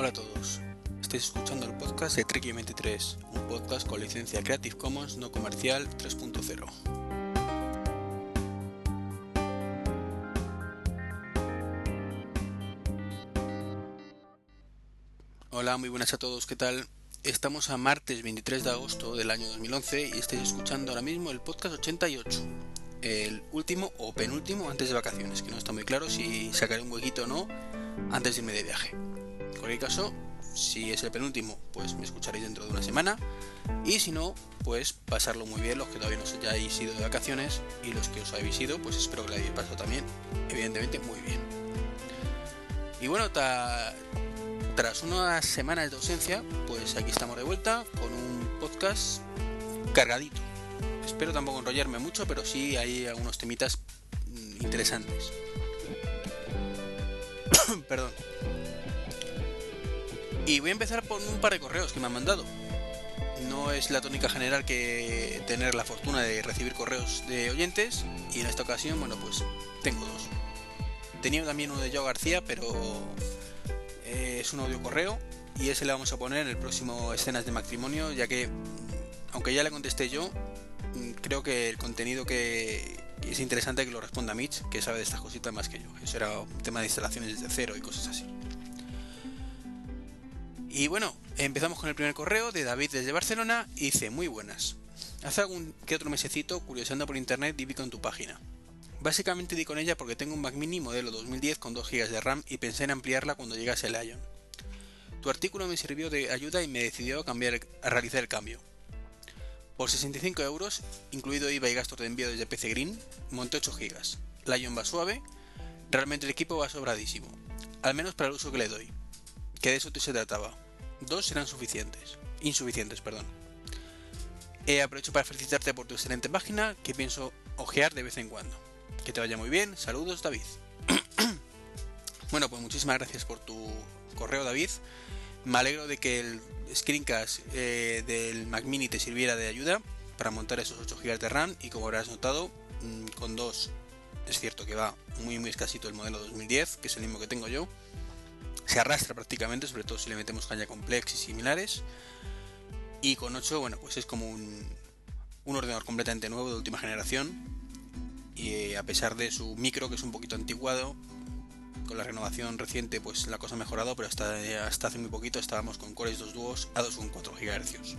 Hola a todos. Estáis escuchando el podcast de Trek 23, un podcast con licencia Creative Commons no comercial 3.0. Hola, muy buenas a todos, ¿qué tal? Estamos a martes 23 de agosto del año 2011 y estáis escuchando ahora mismo el podcast 88, el último o penúltimo antes de vacaciones, que no está muy claro si sacaré un huequito o no antes de irme de viaje. En cualquier caso, si es el penúltimo, pues me escucharéis dentro de una semana. Y si no, pues pasarlo muy bien los que todavía no os hayáis ido de vacaciones y los que os habéis ido, pues espero que lo hayáis pasado también, evidentemente, muy bien. Y bueno, tras unas semanas de ausencia, pues aquí estamos de vuelta con un podcast cargadito. Espero tampoco enrollarme mucho, pero sí hay algunos temitas mm, interesantes. Perdón. Y voy a empezar por un par de correos que me han mandado. No es la tónica general que tener la fortuna de recibir correos de oyentes y en esta ocasión, bueno, pues tengo dos. Tenía también uno de Joe García, pero eh, es un audio correo y ese le vamos a poner en el próximo escenas de matrimonio, ya que aunque ya le contesté yo, mm, creo que el contenido que es interesante que lo responda Mitch, que sabe de estas cositas más que yo. Eso era un tema de instalaciones desde cero y cosas así. Y bueno, empezamos con el primer correo de David desde Barcelona y dice, muy buenas. Hace algún que otro mesecito curioseando por internet vi con tu página. Básicamente di con ella porque tengo un Mac Mini modelo 2010 con 2 GB de RAM y pensé en ampliarla cuando llegase el Lion. Tu artículo me sirvió de ayuda y me decidió a, cambiar, a realizar el cambio. Por 65 euros, incluido IVA y gastos de envío desde PC Green, monté 8 GB. Lion va suave, realmente el equipo va sobradísimo, al menos para el uso que le doy que de eso se trataba. Dos serán suficientes. Insuficientes, perdón. Eh, aprovecho para felicitarte por tu excelente página que pienso ojear de vez en cuando. Que te vaya muy bien. Saludos, David. bueno, pues muchísimas gracias por tu correo, David. Me alegro de que el screencast eh, del Mac Mini te sirviera de ayuda para montar esos 8 GB de RAM y como habrás notado, mm, con dos es cierto que va muy muy escasito el modelo 2010, que es el mismo que tengo yo se arrastra prácticamente, sobre todo si le metemos caña complex y similares. Y con 8, bueno, pues es como un, un ordenador completamente nuevo de última generación. Y eh, a pesar de su micro, que es un poquito antiguado, con la renovación reciente, pues la cosa ha mejorado, pero hasta, eh, hasta hace muy poquito estábamos con Core 2 Duos a 2,4 GHz.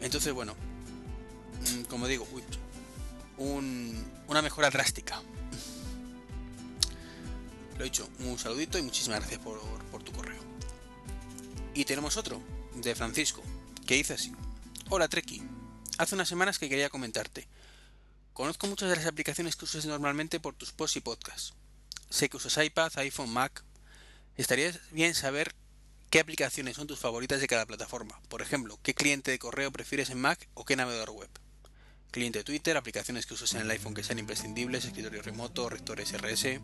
Entonces, bueno, mm, como digo, una mejora drástica lo he dicho, un saludito y muchísimas gracias por, tu correo. Y tenemos otro, de Francisco, que dice así. Hola Treki, hace unas semanas que quería comentarte. Conozco muchas de las aplicaciones que usas normalmente por tus posts y podcasts. Sé que usas iPad, iPhone, Mac. Estaría bien saber qué aplicaciones son tus favoritas de cada plataforma. Por ejemplo, qué cliente de correo prefieres en Mac o qué navegador web. Cliente de Twitter, aplicaciones que usas en el iPhone que sean imprescindibles, escritorio remoto, rectores RS,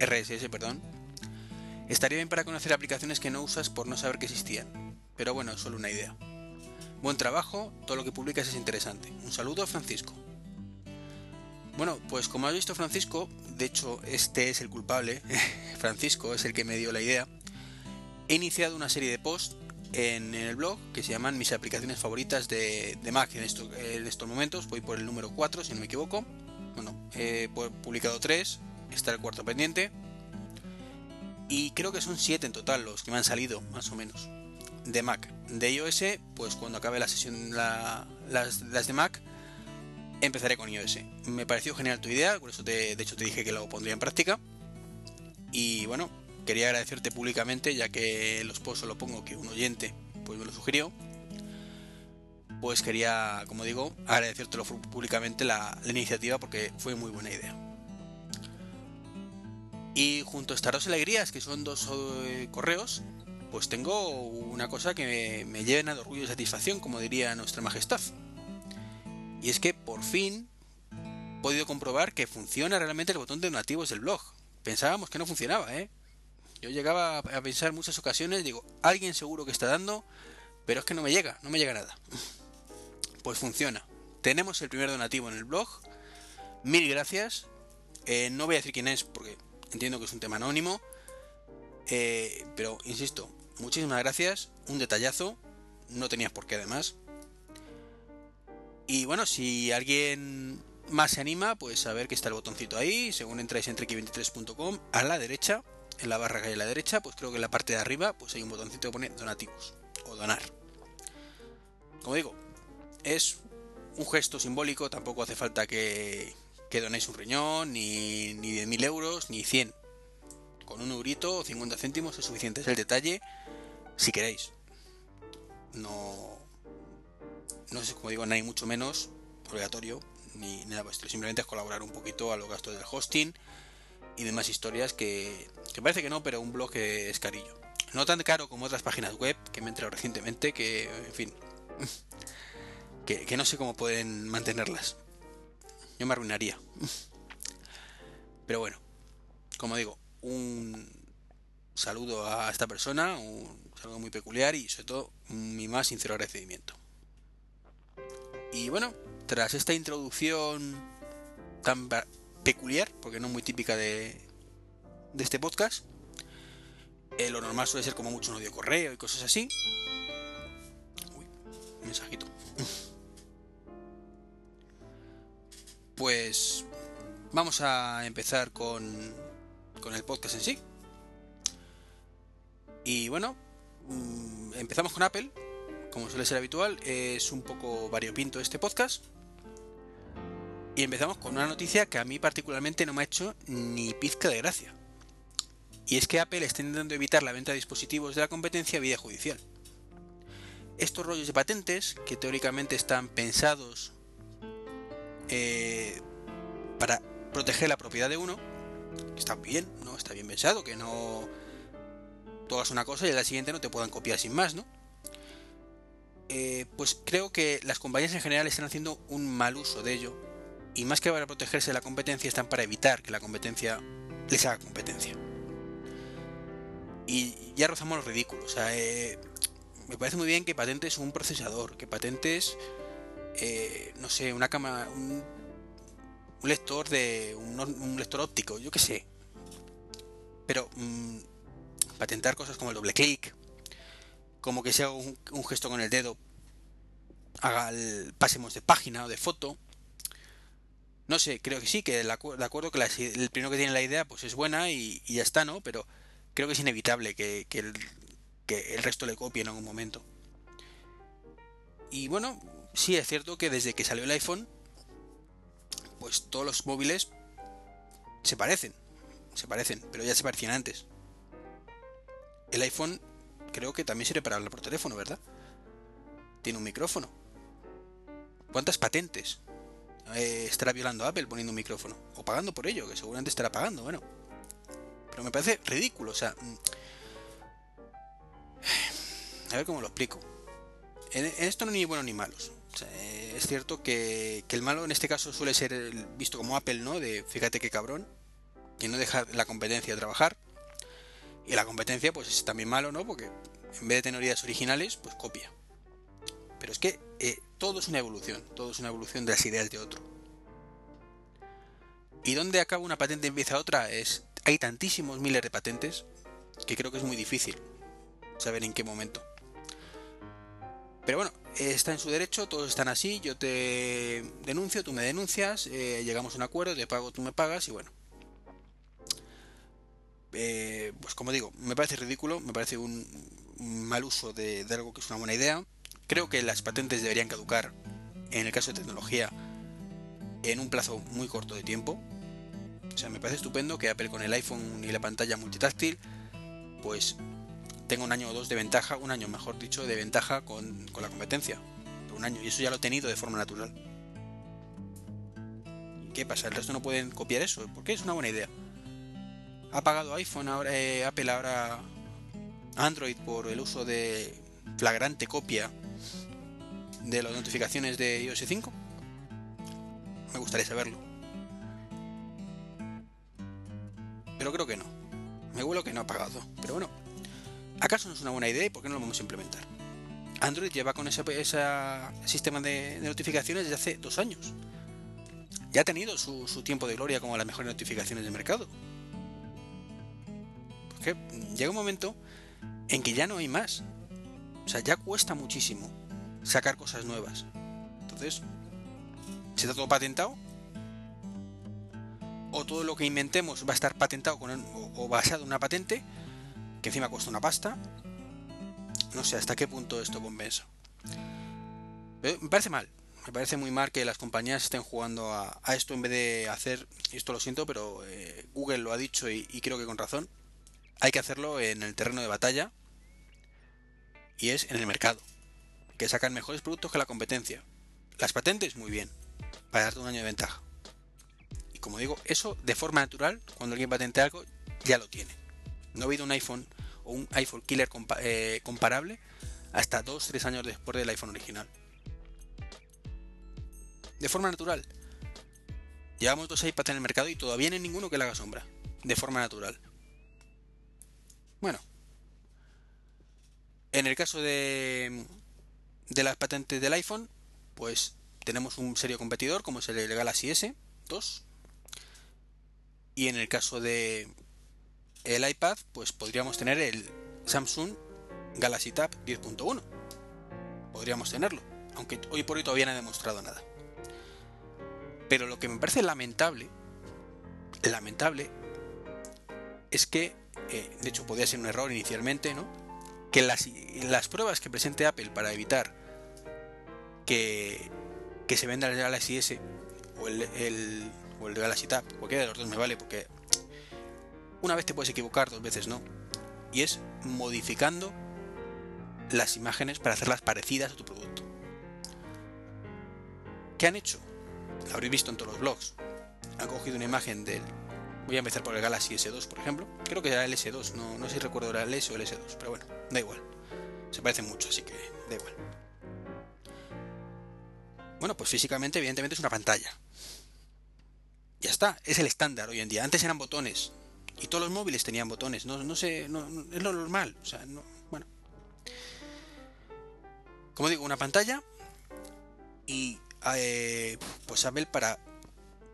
RSS, perdón, estaría bien para conocer aplicaciones que no usas por no saber que existían. Pero bueno, solo una idea. Buen trabajo, todo lo que publicas es interesante. Un saludo, Francisco. Bueno, pues como has visto Francisco, de hecho este es el culpable, Francisco es el que me dio la idea, he iniciado una serie de posts en, el blog que se llaman mis aplicaciones favoritas de, Mac en, en, estos momentos, voy por el número 4 si no me equivoco, bueno, he publicado 3, está el cuarto pendiente. Y creo que son 7 en total los que me han salido, más o menos. De Mac. De iOS, pues cuando acabe la sesión, las, de Mac, empezaré con iOS. Me pareció genial tu idea, por eso de hecho te dije que lo pondría en práctica. Y bueno, quería agradecerte públicamente, ya que los posts lo pongo que un oyente pues me lo sugirió. Pues quería, como digo, agradecértelo públicamente la iniciativa porque fue muy buena idea. Y junto a estas dos alegrías, que son dos eh, correos, pues tengo una cosa que me, llena de orgullo y satisfacción, como diría nuestra majestad. Y es que por fin he podido comprobar que funciona realmente el botón de donativos del blog. Pensábamos que no funcionaba, ¿eh? Yo llegaba a pensar en muchas ocasiones, digo, alguien seguro que está dando, pero es que no me llega, no me llega nada. Pues funciona. Tenemos el primer donativo en el blog. Mil gracias. Eh, no voy a decir quién es porque entiendo que es un tema anónimo, Eh, pero, insisto, muchísimas gracias, un detallazo, no tenías por qué además. Y bueno, si alguien más se anima, pues a ver que está el botoncito ahí, según entráis en treki23.com, a la derecha, en la barra que hay a la derecha, pues creo que en la parte de arriba, pues hay un botoncito que pone donativos o donar. Como digo, es un gesto simbólico, tampoco hace falta que, que donéis un riñón, ni, ni 10.000 euros, ni 100. Con un eurito o 50 céntimos es suficiente, es el detalle, si queréis. No, no es como digo, no hay mucho menos obligatorio, ni nada pues simplemente es colaborar un poquito a los gastos del hosting y demás historias que, que parece que no, pero un blog es carillo. No tan caro como otras páginas web que me he enterado recientemente, que, en fin, que, no sé cómo pueden mantenerlas. Yo me arruinaría. Pero bueno, como digo, un saludo a esta persona, un saludo muy peculiar y sobre todo mi más sincero agradecimiento. Y bueno, tras esta introducción tan peculiar, porque no muy típica de, de este podcast, eh, lo normal suele ser como mucho un audio correo y cosas así. Uy, mensajito. Pues vamos a empezar con, con el podcast en sí. Y bueno, mm, empezamos con Apple. Como suele ser habitual, es un poco variopinto este podcast. Y empezamos con una noticia que a mí particularmente no me ha hecho ni pizca de gracia. Y es que Apple está intentando evitar la venta de dispositivos de la competencia vía judicial. Estos rollos de patentes, que teóricamente están pensados eh, para proteger la propiedad de uno, está bien, ¿no? Está bien pensado, que no tú hagas una cosa y a la siguiente no te puedan copiar sin más, ¿no? Eh, pues creo que las compañías en general están haciendo un mal uso de ello y más que para protegerse de la competencia están para evitar que la competencia les haga competencia. Y ya rozamos los ridículos. O sea, eh, me parece muy bien que patentes un procesador, que patentes, eh, no sé, una cámara, un, lector de un, lector óptico, yo qué sé. Pero mm, patentar cosas como el doble clic, como que sea un, gesto con el dedo, haga el, pasemos de página o de foto. No sé, creo que sí, que de acuerdo que el primero que tiene la idea pues es buena y, ya está, ¿no? Pero creo que es inevitable que, el, resto le copie en algún momento. Y bueno, sí es cierto que desde que salió el iPhone, pues todos los móviles se parecen, se parecen, pero ya se parecían antes. El iPhone creo que también sirve para hablar por teléfono, ¿verdad? Tiene un micrófono. ¿Cuántas patentes eh, estará violando Apple poniendo un micrófono? O pagando por ello, que seguramente estará pagando, bueno. Pero me parece ridículo, o sea... Mm, a ver cómo lo explico. En, esto no hay ni buenos ni malos. Es cierto que, el malo en este caso suele ser visto como Apple, ¿no? De fíjate qué cabrón, que no deja la competencia trabajar. Y la competencia, pues es también malo, ¿no? Porque en vez de tener ideas originales, pues copia. Pero es que eh, todo es una evolución, todo es una evolución de las ideas de otro. ¿Y dónde acaba una patente y empieza otra? Es hay tantísimos miles de patentes que creo que es muy difícil saber en qué momento. Pero bueno, está en su derecho, todos están así, yo te denuncio, tú me denuncias, eh, llegamos a un acuerdo, te pago, tú me pagas y bueno. Eh, pues como digo, me parece ridículo, me parece un, mal uso de, de algo que es una buena idea. Creo que las patentes deberían caducar, en el caso de tecnología, en un plazo muy corto de tiempo, o sea, me parece estupendo que Apple con el iPhone y la pantalla multitáctil, pues tenga un año o dos de ventaja, un año mejor dicho, de ventaja con, la competencia. Un año, y eso ya lo he tenido de forma natural. ¿Qué pasa? ¿El resto no pueden copiar eso? ¿Por qué es una buena idea? Ha pagado iPhone ahora, eh, Apple ahora Android por el uso de flagrante copia de las notificaciones de iOS 5? Me gustaría saberlo. pero creo que no. Me huelo que no ha pagado. Pero bueno, ¿acaso no es una buena idea y por qué no lo vamos a implementar? Android lleva con ese, sistema de, notificaciones desde hace dos años. Ya ha tenido su, tiempo de gloria como las mejores notificaciones del mercado. que llega un momento en que ya no hay más. O sea, ya cuesta muchísimo sacar cosas nuevas. Entonces, ¿se está todo patentado? ¿O todo lo que inventemos va a estar patentado con o, basado en una patente que encima cuesta una pasta? No sé hasta qué punto esto compensa. me parece mal. Me parece muy mal que las compañías estén jugando a, esto en vez de hacer, y esto lo siento, pero eh, Google lo ha dicho y creo que con razón, hay que hacerlo en el terreno de batalla y es en el mercado, que sacan mejores productos que la competencia. Las patentes, muy bien, para darte un año de ventaja. Y como digo, eso de forma natural, cuando alguien patente algo, ya lo tiene. No ha habido un iPhone o un iPhone killer eh, comparable hasta 2-3 años después del iPhone original. De forma natural. Llevamos dos iPads en el mercado y todavía no hay ninguno que le haga sombra. De forma natural. Bueno, en el caso de, de las patentes del iPhone, pues tenemos un serio competidor como es el Galaxy S2. Y en el caso de el iPad, pues podríamos tener el Samsung Galaxy Tab 10.1. Podríamos tenerlo, aunque hoy por hoy todavía no ha demostrado nada. Pero lo que me parece lamentable, lamentable, es que eh, de hecho podía ser un error inicialmente, ¿no? Que las, las pruebas que presente Apple para evitar que, que se venda el Galaxy S o el, o el Galaxy Tab, cualquiera de los dos me vale, porque una vez te puedes equivocar, dos veces no. Y es modificando las imágenes para hacerlas parecidas a tu producto. ¿Qué han hecho? Lo habréis visto en todos los blogs. Han cogido una imagen del Voy a empezar por el Galaxy S2, por ejemplo. Creo que era el S2, no, no sé si recuerdo era el S o el S2, pero bueno, da igual. Se parece mucho, así que da igual. Bueno, pues físicamente, evidentemente, es una pantalla. Ya está, es el estándar hoy en día. Antes eran botones. Y todos los móviles tenían botones. No, no sé, no, es lo normal. O sea, no, bueno. Como digo, una pantalla. Y eh, pues Apple para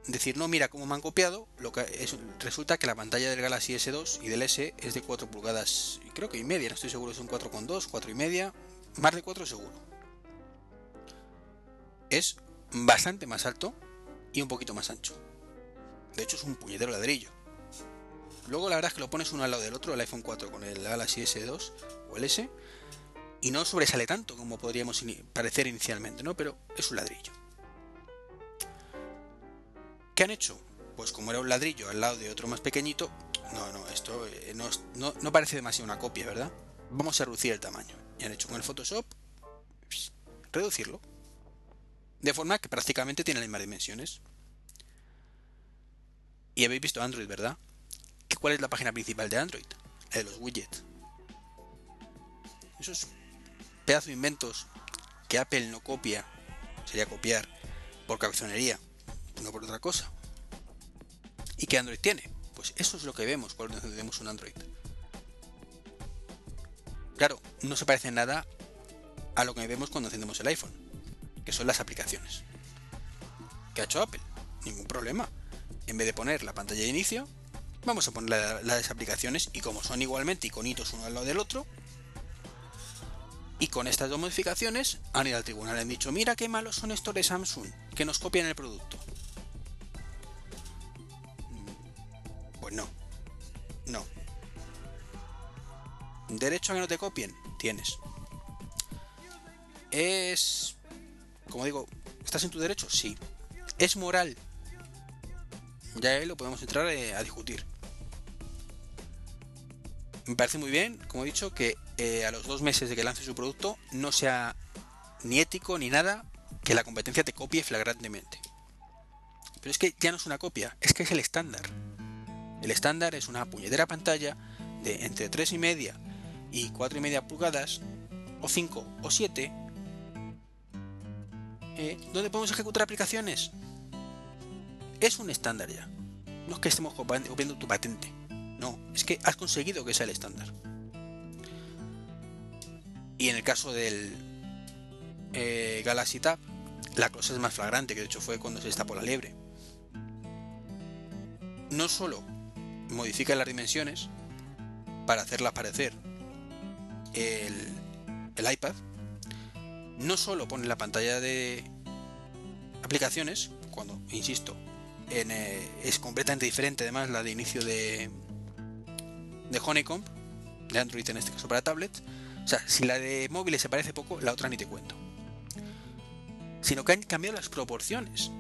decir, no, mira cómo me han copiado, lo que es, resulta que la pantalla del Galaxy S2 y del S es de 4 pulgadas, creo que y media, no estoy seguro, son 4,2, 4 y media, más de 4 seguro. Es bastante más alto y un poquito más ancho. De hecho es un puñetero ladrillo. Luego la verdad es que lo pones uno al lado del otro, el iPhone 4 con el Galaxy S2 o el S, y no sobresale tanto como podríamos parecer inicialmente, ¿no? Pero es un ladrillo. ¿Qué han hecho? Pues como era un ladrillo al lado de otro más pequeñito, no, no, esto eh, no, parece demasiado una copia, ¿verdad? Vamos a reducir el tamaño. Y han hecho con el Photoshop reducirlo. De forma que prácticamente tiene las mismas dimensiones. Y habéis visto Android, ¿verdad? ¿Cuál es la página principal de Android? La de los widgets. Esos pedazos de inventos que Apple no copia, sería copiar por cabezonería no por otra cosa. ¿Y qué Android tiene? Pues eso es lo que vemos cuando encendemos un Android. Claro, no se parece nada a lo que vemos cuando encendemos el iPhone, que son las aplicaciones. ¿Qué ha hecho Apple? Ningún problema. En vez de poner la pantalla de inicio, vamos a poner las aplicaciones y como son igualmente iconitos uno al lado del otro, y con estas dos modificaciones han ido al tribunal y han dicho, mira qué malos son estos de Samsung, que nos copian el producto. no. No. ¿Derecho a que no te copien? Tienes. Es... Como digo, ¿estás en tu derecho? Sí. ¿Es moral? Ya ahí lo podemos entrar eh, a discutir. Me parece muy bien, como he dicho, que eh, a los dos meses de que lance su producto no sea ni ético ni nada que la competencia te copie flagrantemente. Pero es que ya no es una copia, es que es el estándar. El estándar es una puñetera pantalla de entre 3 y media y 4 y media pulgadas, o 5 o 7, eh, donde podemos ejecutar aplicaciones. Es un estándar ya. No es que estemos copiando tu patente. No, es que has conseguido que sea el estándar. Y en el caso del eh, Galaxy Tab, la cosa es más flagrante, que de hecho fue cuando se destapó la liebre. No solo modifica las dimensiones para hacerla aparecer el, el iPad, no solo pone la pantalla de aplicaciones, cuando, insisto, eh, es completamente diferente además la de inicio de, de Honeycomb, de Android en este caso para tablets. O sea, si la de móviles se parece poco, la otra ni te cuento. Sino que han cambiado las proporciones.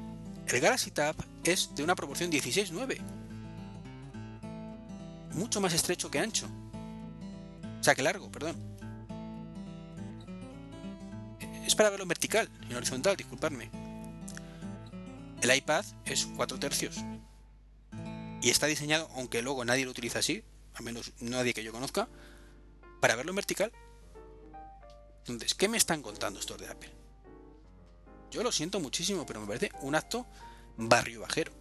El Galaxy Tab es de una proporción 16-9. Mucho más estrecho que ancho. O sea, que largo, perdón. Es para verlo en vertical, en horizontal, disculpadme. El iPad es 4 tercios. Y está diseñado, aunque luego nadie lo utiliza así, al menos nadie que yo conozca, para verlo en vertical. Entonces, ¿qué me están contando estos de Apple? Yo lo siento muchísimo, pero me parece un acto barrio bajero.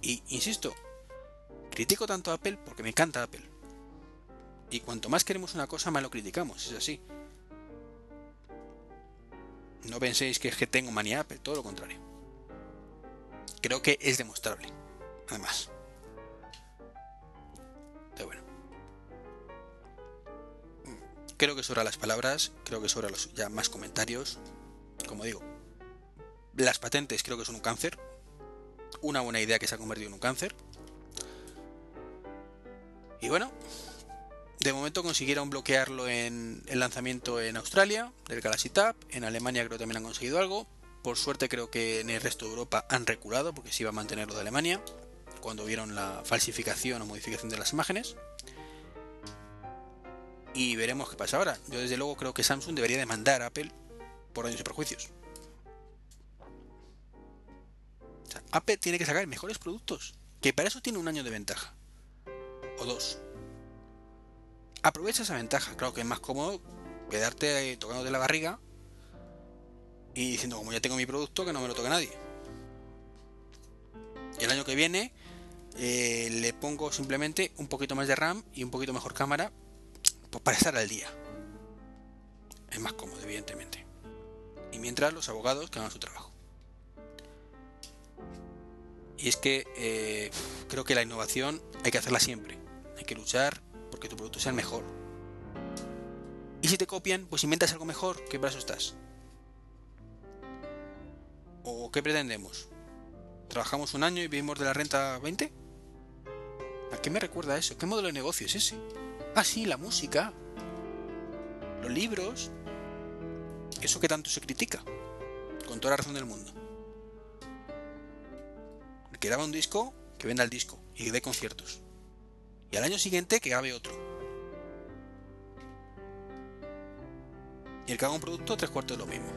Y insisto, critico tanto a Apple porque me encanta Apple. Y cuanto más queremos una cosa, más lo criticamos, es así. No penséis que es que tengo manía Apple, todo lo contrario. Creo que es demostrable, además. Creo que sobra las palabras, creo que sobra los ya más comentarios. Como digo, las patentes creo que son un cáncer. Una buena idea que se ha convertido en un cáncer. Y bueno, de momento consiguieron bloquearlo en el lanzamiento en Australia del Galaxy Tab. En Alemania creo que también han conseguido algo. Por suerte creo que en el resto de Europa han reculado porque se iba a mantener lo de Alemania cuando vieron la falsificación o modificación de las imágenes. Y veremos qué pasa ahora. Yo desde luego creo que Samsung debería demandar a Apple por daños y perjuicios. Apple tiene que sacar mejores productos, que para eso tiene un año de ventaja. O dos. Aprovecha esa ventaja, claro que es más cómodo quedarte tocando de la barriga y diciendo, como ya tengo mi producto, que no me lo toque nadie. Y el año que viene eh, le pongo simplemente un poquito más de RAM y un poquito mejor cámara pues para estar al día. Es más cómodo, evidentemente. Y mientras los abogados que hagan su trabajo. Y es que eh, creo que la innovación hay que hacerla siempre. Hay que luchar porque tu producto sea el mejor. Y si te copian, pues inventas algo mejor, ¿qué brazo estás? ¿O qué pretendemos? ¿Trabajamos un año y vivimos de la renta 20? ¿A qué me recuerda eso? ¿Qué modelo de negocio es ese? Ah, sí, la música. Los libros. Eso que tanto se critica. Con toda la razón del mundo. El que graba un disco, que venda el disco y dé conciertos. Y al año siguiente que grabe otro. Y el que haga un producto, tres cuartos de lo mismo.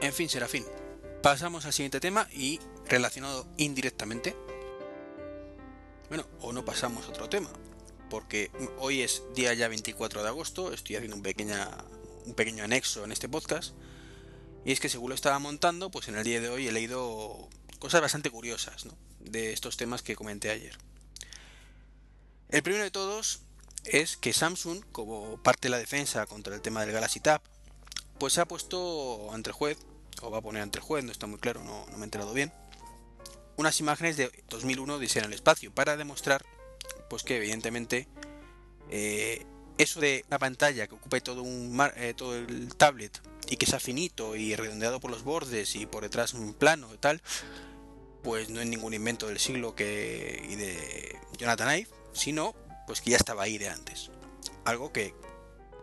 En fin, Serafín. Pasamos al siguiente tema y relacionado indirectamente. Bueno, o no pasamos a otro tema, porque hoy es día ya 24 de agosto, estoy haciendo un, pequeña, un pequeño anexo en este podcast, y es que según lo estaba montando, pues en el día de hoy he leído cosas bastante curiosas de estos temas que comenté ayer. El primero de todos es que Samsung, como parte de la defensa contra el tema del Galaxy Tab, pues se ha puesto ante el juez, o va a poner ante el juez, no está muy claro, no, me he enterado bien, unas imágenes de 2001 de en el espacio para demostrar pues que evidentemente eh, eso de una pantalla que ocupe todo, un eh, todo el tablet y que sea finito y redondeado por los bordes y por detrás un plano y tal, pues no es ningún invento del siglo que y de Jonathan Ive, sino pues que ya estaba ahí de antes. Algo que,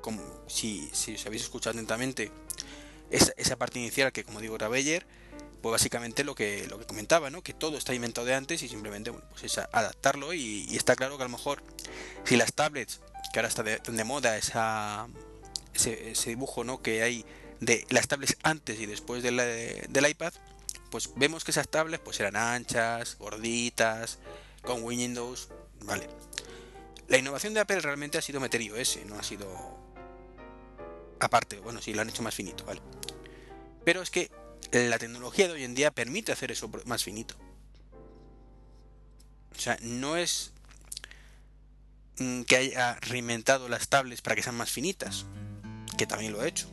como, si, si os habéis escuchado atentamente esa, esa parte inicial que como digo era pues básicamente lo que, lo que comentaba, ¿no? que todo está inventado de antes y simplemente bueno, pues es adaptarlo y, está claro que a lo mejor si las tablets, que ahora está de, de moda esa, ese, dibujo ¿no? que hay de las tablets antes y después del iPad, pues vemos que esas tablets pues eran anchas, gorditas, con Windows, vale. La innovación de Apple realmente ha sido meter iOS, no ha sido aparte, bueno, sí, lo han hecho más finito, vale. Pero es que la tecnología de hoy en día permite hacer eso más finito. O sea, no es mm, que haya reinventado las tablets para que sean más finitas, que también lo ha hecho.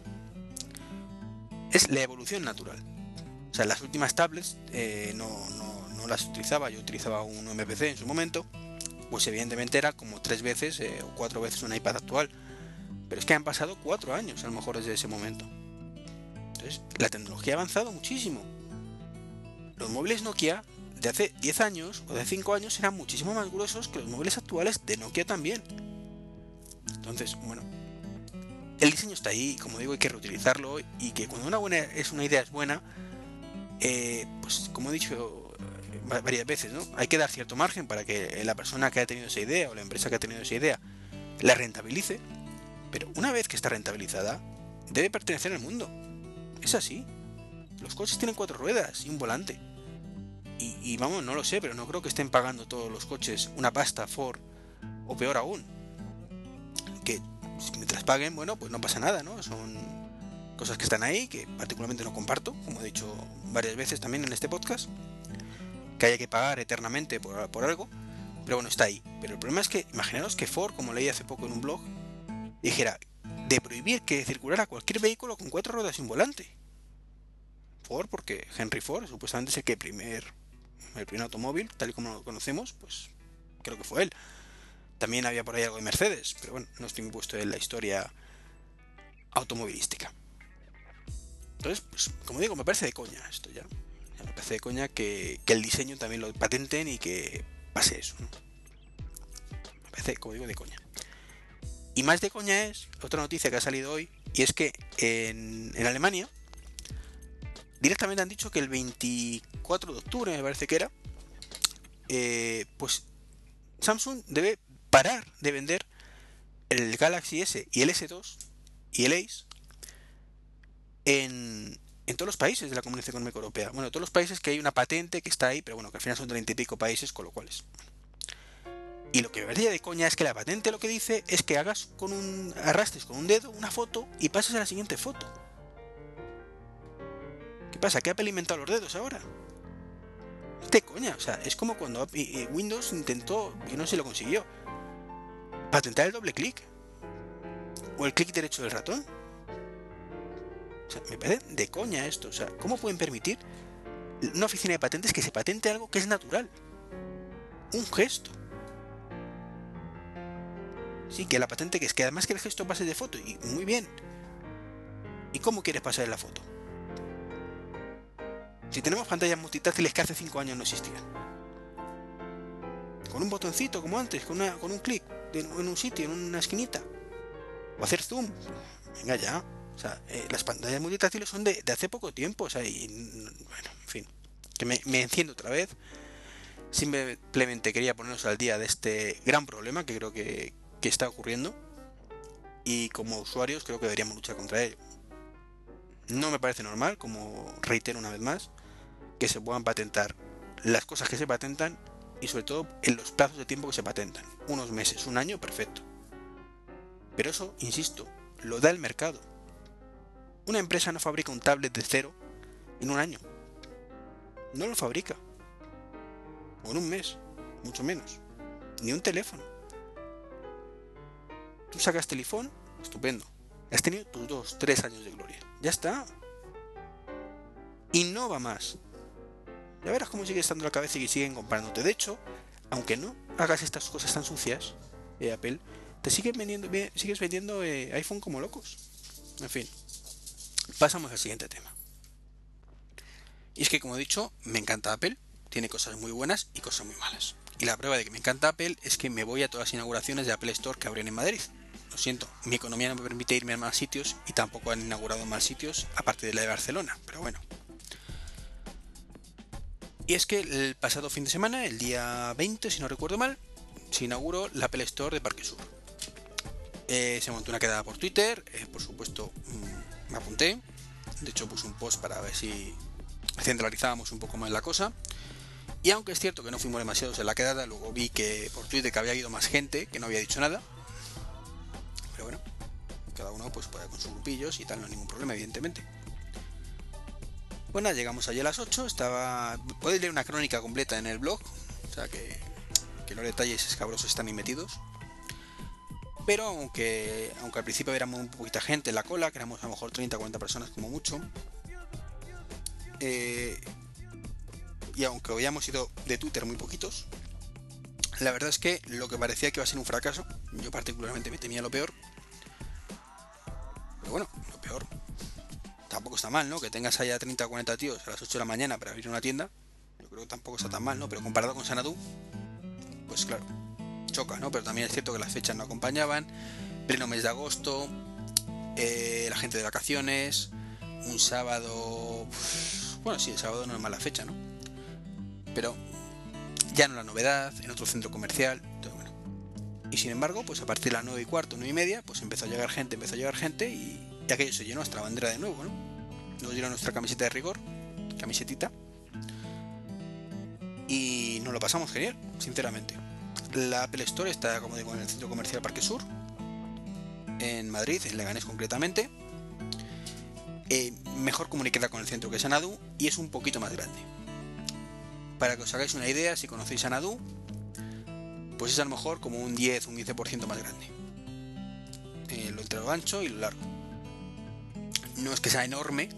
Es la evolución natural. O sea, las últimas tablets eh, no, no las utilizaba, yo utilizaba un MPC en su momento, pues evidentemente era como tres veces eh, o cuatro veces un iPad actual. Pero es que han pasado cuatro años a lo mejor desde ese momento. Entonces, la tecnología ha avanzado muchísimo. Los móviles Nokia de hace 10 años o de 5 años eran muchísimo más gruesos que los móviles actuales de Nokia también. Entonces, bueno, el diseño está ahí, como digo, hay que reutilizarlo y que cuando una buena es una idea es buena, eh, pues como he dicho eh, varias veces, ¿no? Hay que dar cierto margen para que la persona que ha tenido esa idea o la empresa que ha tenido esa idea la rentabilice, pero una vez que está rentabilizada, debe pertenecer al mundo. Es así. Los coches tienen cuatro ruedas y un volante. Y, vamos, no lo sé, pero no creo que estén pagando todos los coches una pasta Ford o peor aún. Que mientras paguen, bueno, pues no pasa nada, ¿no? Son cosas que están ahí, que particularmente no comparto, como he dicho varias veces también en este podcast, que haya que pagar eternamente por, por algo, pero bueno, está ahí. Pero el problema es que, imaginaros que Ford, como leí hace poco en un blog, dijera de prohibir que circulara cualquier vehículo con cuatro ruedas y un volante. Ford, porque Henry Ford supuestamente es el que primer el primer automóvil, tal y como lo conocemos, pues creo que fue él. También había por ahí algo de Mercedes, pero bueno, no estoy impuesto en la historia automovilística. Entonces, pues, como digo, me parece de coña esto ya. me parece de coña que, el diseño también lo patenten y que pase eso. Me parece, como digo, de coña. Y más de coña es otra noticia que ha salido hoy, y es que en, Alemania directamente han dicho que el 24 de octubre, me parece que era, eh, pues Samsung debe parar de vender el Galaxy S y el S2 y el Ace en, en todos los países de la Comunidad Económica Europea. Bueno, todos los países que hay una patente que está ahí, pero bueno, que al final son treinta y pico países, con lo cual es. Y lo que me de coña es que la patente lo que dice es que hagas con un. arrastres con un dedo una foto y pases a la siguiente foto pasa? ¿Que Apple inventado los dedos ahora? De coña, o sea, es como cuando Windows intentó, y no sé si lo consiguió, patentar el doble clic. O el clic derecho del ratón. O sea, me parece de coña esto. O sea, ¿cómo pueden permitir una oficina de patentes que se patente algo que es natural? Un gesto. Sí, que la patente que es que además que el gesto pase de foto. Y muy bien. ¿Y cómo quieres pasar la foto? Si tenemos pantallas multitáctiles que hace 5 años no existían. Con un botoncito como antes, con, un clic en un sitio, en una esquinita. O hacer zoom. Venga ya. O sea, eh, las pantallas multitáctiles son de, hace poco tiempo. O sea, y, bueno, en fin. Que me, enciendo otra vez. Simplemente quería ponernos al día de este gran problema que creo que, que está ocurriendo. Y como usuarios creo que deberíamos luchar contra ello. No me parece normal, como reitero una vez más, que se puedan patentar las cosas que se patentan y sobre todo en los plazos de tiempo que se patentan. Unos meses, un año, perfecto. Pero eso, insisto, lo da el mercado. Una empresa no fabrica un tablet de cero en un año. No lo fabrica. O en un mes, mucho menos. Ni un teléfono. Tú sacas teléfono, estupendo. Has tenido tus dos, tres años de gloria. Ya está. Y no va más. Ya verás cómo sigue estando la cabeza y siguen comprándote. De hecho, aunque no hagas estas cosas tan sucias, eh, Apple, te siguen vendiendo, sigues vendiendo eh, iPhone como locos. En fin, pasamos al siguiente tema. Y es que, como he dicho, me encanta Apple, tiene cosas muy buenas y cosas muy malas. Y la prueba de que me encanta Apple es que me voy a todas las inauguraciones de Apple Store que abren en Madrid. Lo siento, mi economía no me permite irme a más sitios y tampoco han inaugurado más sitios aparte de la de Barcelona, pero bueno, y es que el pasado fin de semana, el día 20, si no recuerdo mal, se inauguró la Apple Store de Parque Sur. Eh, se montó una quedada por Twitter, eh, por supuesto mm, me apunté, de hecho puse un post para ver si centralizábamos un poco más la cosa. Y aunque es cierto que no fuimos demasiados en la quedada, luego vi que por Twitter que había ido más gente, que no había dicho nada. Cada uno pues puede con sus grupillos y tal, no hay ningún problema, evidentemente. Bueno, llegamos allí a las 8, estaba... Podéis leer una crónica completa en el blog, o sea que, que los detalles escabrosos están ahí metidos. Pero aunque, aunque al principio éramos un poquita gente en la cola, que éramos a lo mejor 30 o 40 personas como mucho, eh, y aunque habíamos ido de Twitter muy poquitos, la verdad es que lo que parecía que iba a ser un fracaso, yo particularmente me temía lo peor. Bueno, lo peor. Tampoco está mal, ¿no? Que tengas allá 30 o 40 tíos a las 8 de la mañana para abrir una tienda. Yo creo que tampoco está tan mal, ¿no? Pero comparado con Sanadú, pues claro, choca, ¿no? Pero también es cierto que las fechas no acompañaban. Pleno mes de agosto, eh, la gente de vacaciones, un sábado... Bueno, sí, el sábado no es mala fecha, ¿no? Pero ya no la novedad, en otro centro comercial. Y sin embargo, pues a partir de las 9 y cuarto, 9 y media, pues empezó a llegar gente, empezó a llegar gente y, aquello se llenó nuestra bandera de nuevo, ¿no? Nos dieron nuestra camiseta de rigor, camisetita. Y nos lo pasamos genial, sinceramente. La Apple Store está, como digo, en el centro comercial Parque Sur, en Madrid, en Leganés concretamente. Eh, mejor comunicada con el centro que Sanadu y es un poquito más grande. Para que os hagáis una idea, si conocéis Sanadu, pues es a lo mejor como un 10, un 15% más grande. Eh, lo entre lo ancho y lo largo. No es que sea enorme,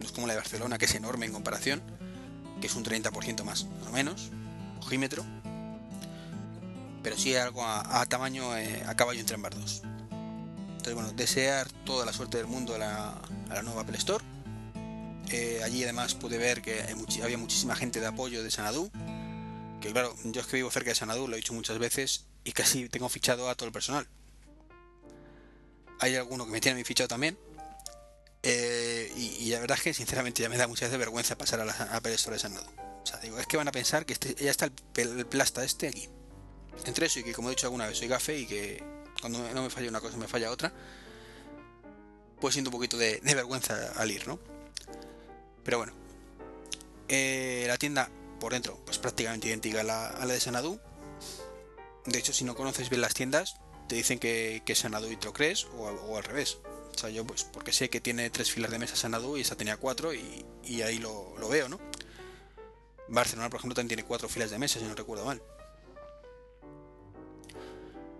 no es como la de Barcelona, que es enorme en comparación, que es un 30% más, o menos, ojímetro, pero sí algo a, tamaño eh, a caballo entre ambas dos. Entonces, bueno, desear toda la suerte del mundo a la, nueva Apple Store. Eh, allí además pude ver que había muchísima gente de apoyo de Sanadú. Que claro, yo es que vivo cerca de Sanadú, lo he dicho muchas veces, y casi tengo fichado a todo el personal. Hay alguno que me tiene mi fichado también. Eh, y, la verdad es que sinceramente ya me da muchas veces vergüenza pasar a la Apple Store de Sanadú. O sea, digo, es que van a pensar que este, ya está el, plasta este aquí. Entre eso y que como he dicho alguna vez soy gafe y que cuando no me falla una cosa me falla otra, pues siento un poquito de, vergüenza al ir, ¿no? Pero bueno, eh, la tienda por dentro, pues prácticamente idéntica a la, de Sanadu. De hecho, si no conoces bien las tiendas, te dicen que, es Sanadu y te lo crees, o, al revés. O sea, yo pues porque sé que tiene tres filas de mesa Sanadu y esa tenía cuatro y, ahí lo, lo, veo, ¿no? Barcelona, por ejemplo, también tiene cuatro filas de mesa, si no recuerdo mal.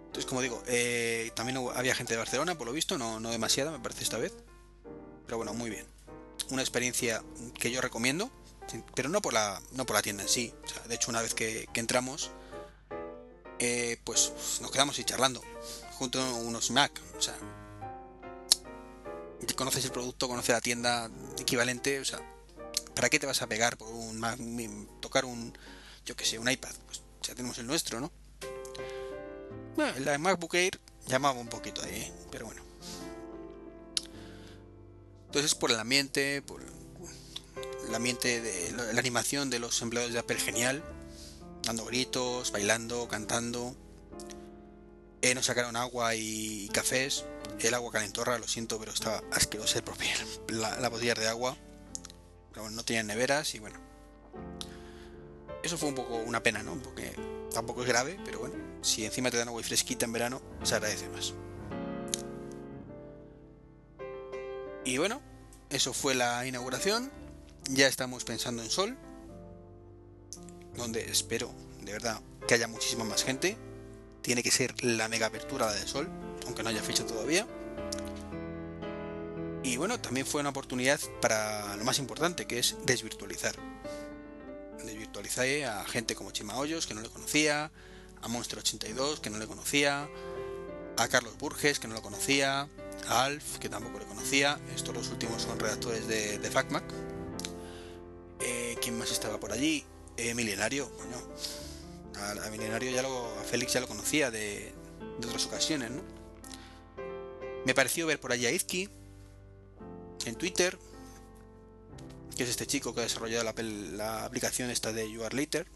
Entonces, como digo, eh, también había gente de Barcelona, por lo visto, no, no demasiada, me parece esta vez. Pero bueno, muy bien. Una experiencia que yo recomiendo, pero no por la, no por la tienda en sí. de hecho, una vez que, entramos, eh, pues nos quedamos ahí charlando, junto a unos Mac. O sea, conoces el producto, conoces la tienda equivalente, o sea, ¿para qué te vas a pegar por un Mac, tocar un, yo que sé, un iPad? Pues ya tenemos el nuestro, ¿no? Bueno, la de MacBook Air llamaba un poquito ahí, pero bueno. Entonces por el ambiente, por el ambiente de la animación de los empleados de Apple genial, dando gritos, bailando, cantando. Eh, nos sacaron agua y cafés. El agua calentorra, lo siento, pero estaba asquerosa el propio, la, la botella de agua. Pero bueno, no tenían neveras y bueno. Eso fue un poco una pena, ¿no? Porque tampoco es grave, pero bueno si encima te dan agua y fresquita en verano, se agradece más. Y bueno, eso fue la inauguración. Ya estamos pensando en Sol, donde espero, de verdad, que haya muchísima más gente. Tiene que ser la mega apertura de Sol, aunque no haya fecha todavía. Y bueno, también fue una oportunidad para lo más importante, que es desvirtualizar. Desvirtualizar a gente como Chima Hoyos, que no le conocía, a Monster 82, que no le conocía, a Carlos Burges, que no lo conocía, a Alf, que tampoco le conocía. Estos los últimos son redactores de, de FacMac. Eh, ¿Quién más estaba por allí? Eh, Milenario, bueno, a, Milenario ya lo, a Félix ya lo conocía de, otras ocasiones, ¿no? Me pareció ver por allí a Izki en Twitter, que es este chico que ha desarrollado la, la aplicación esta de You Are Later,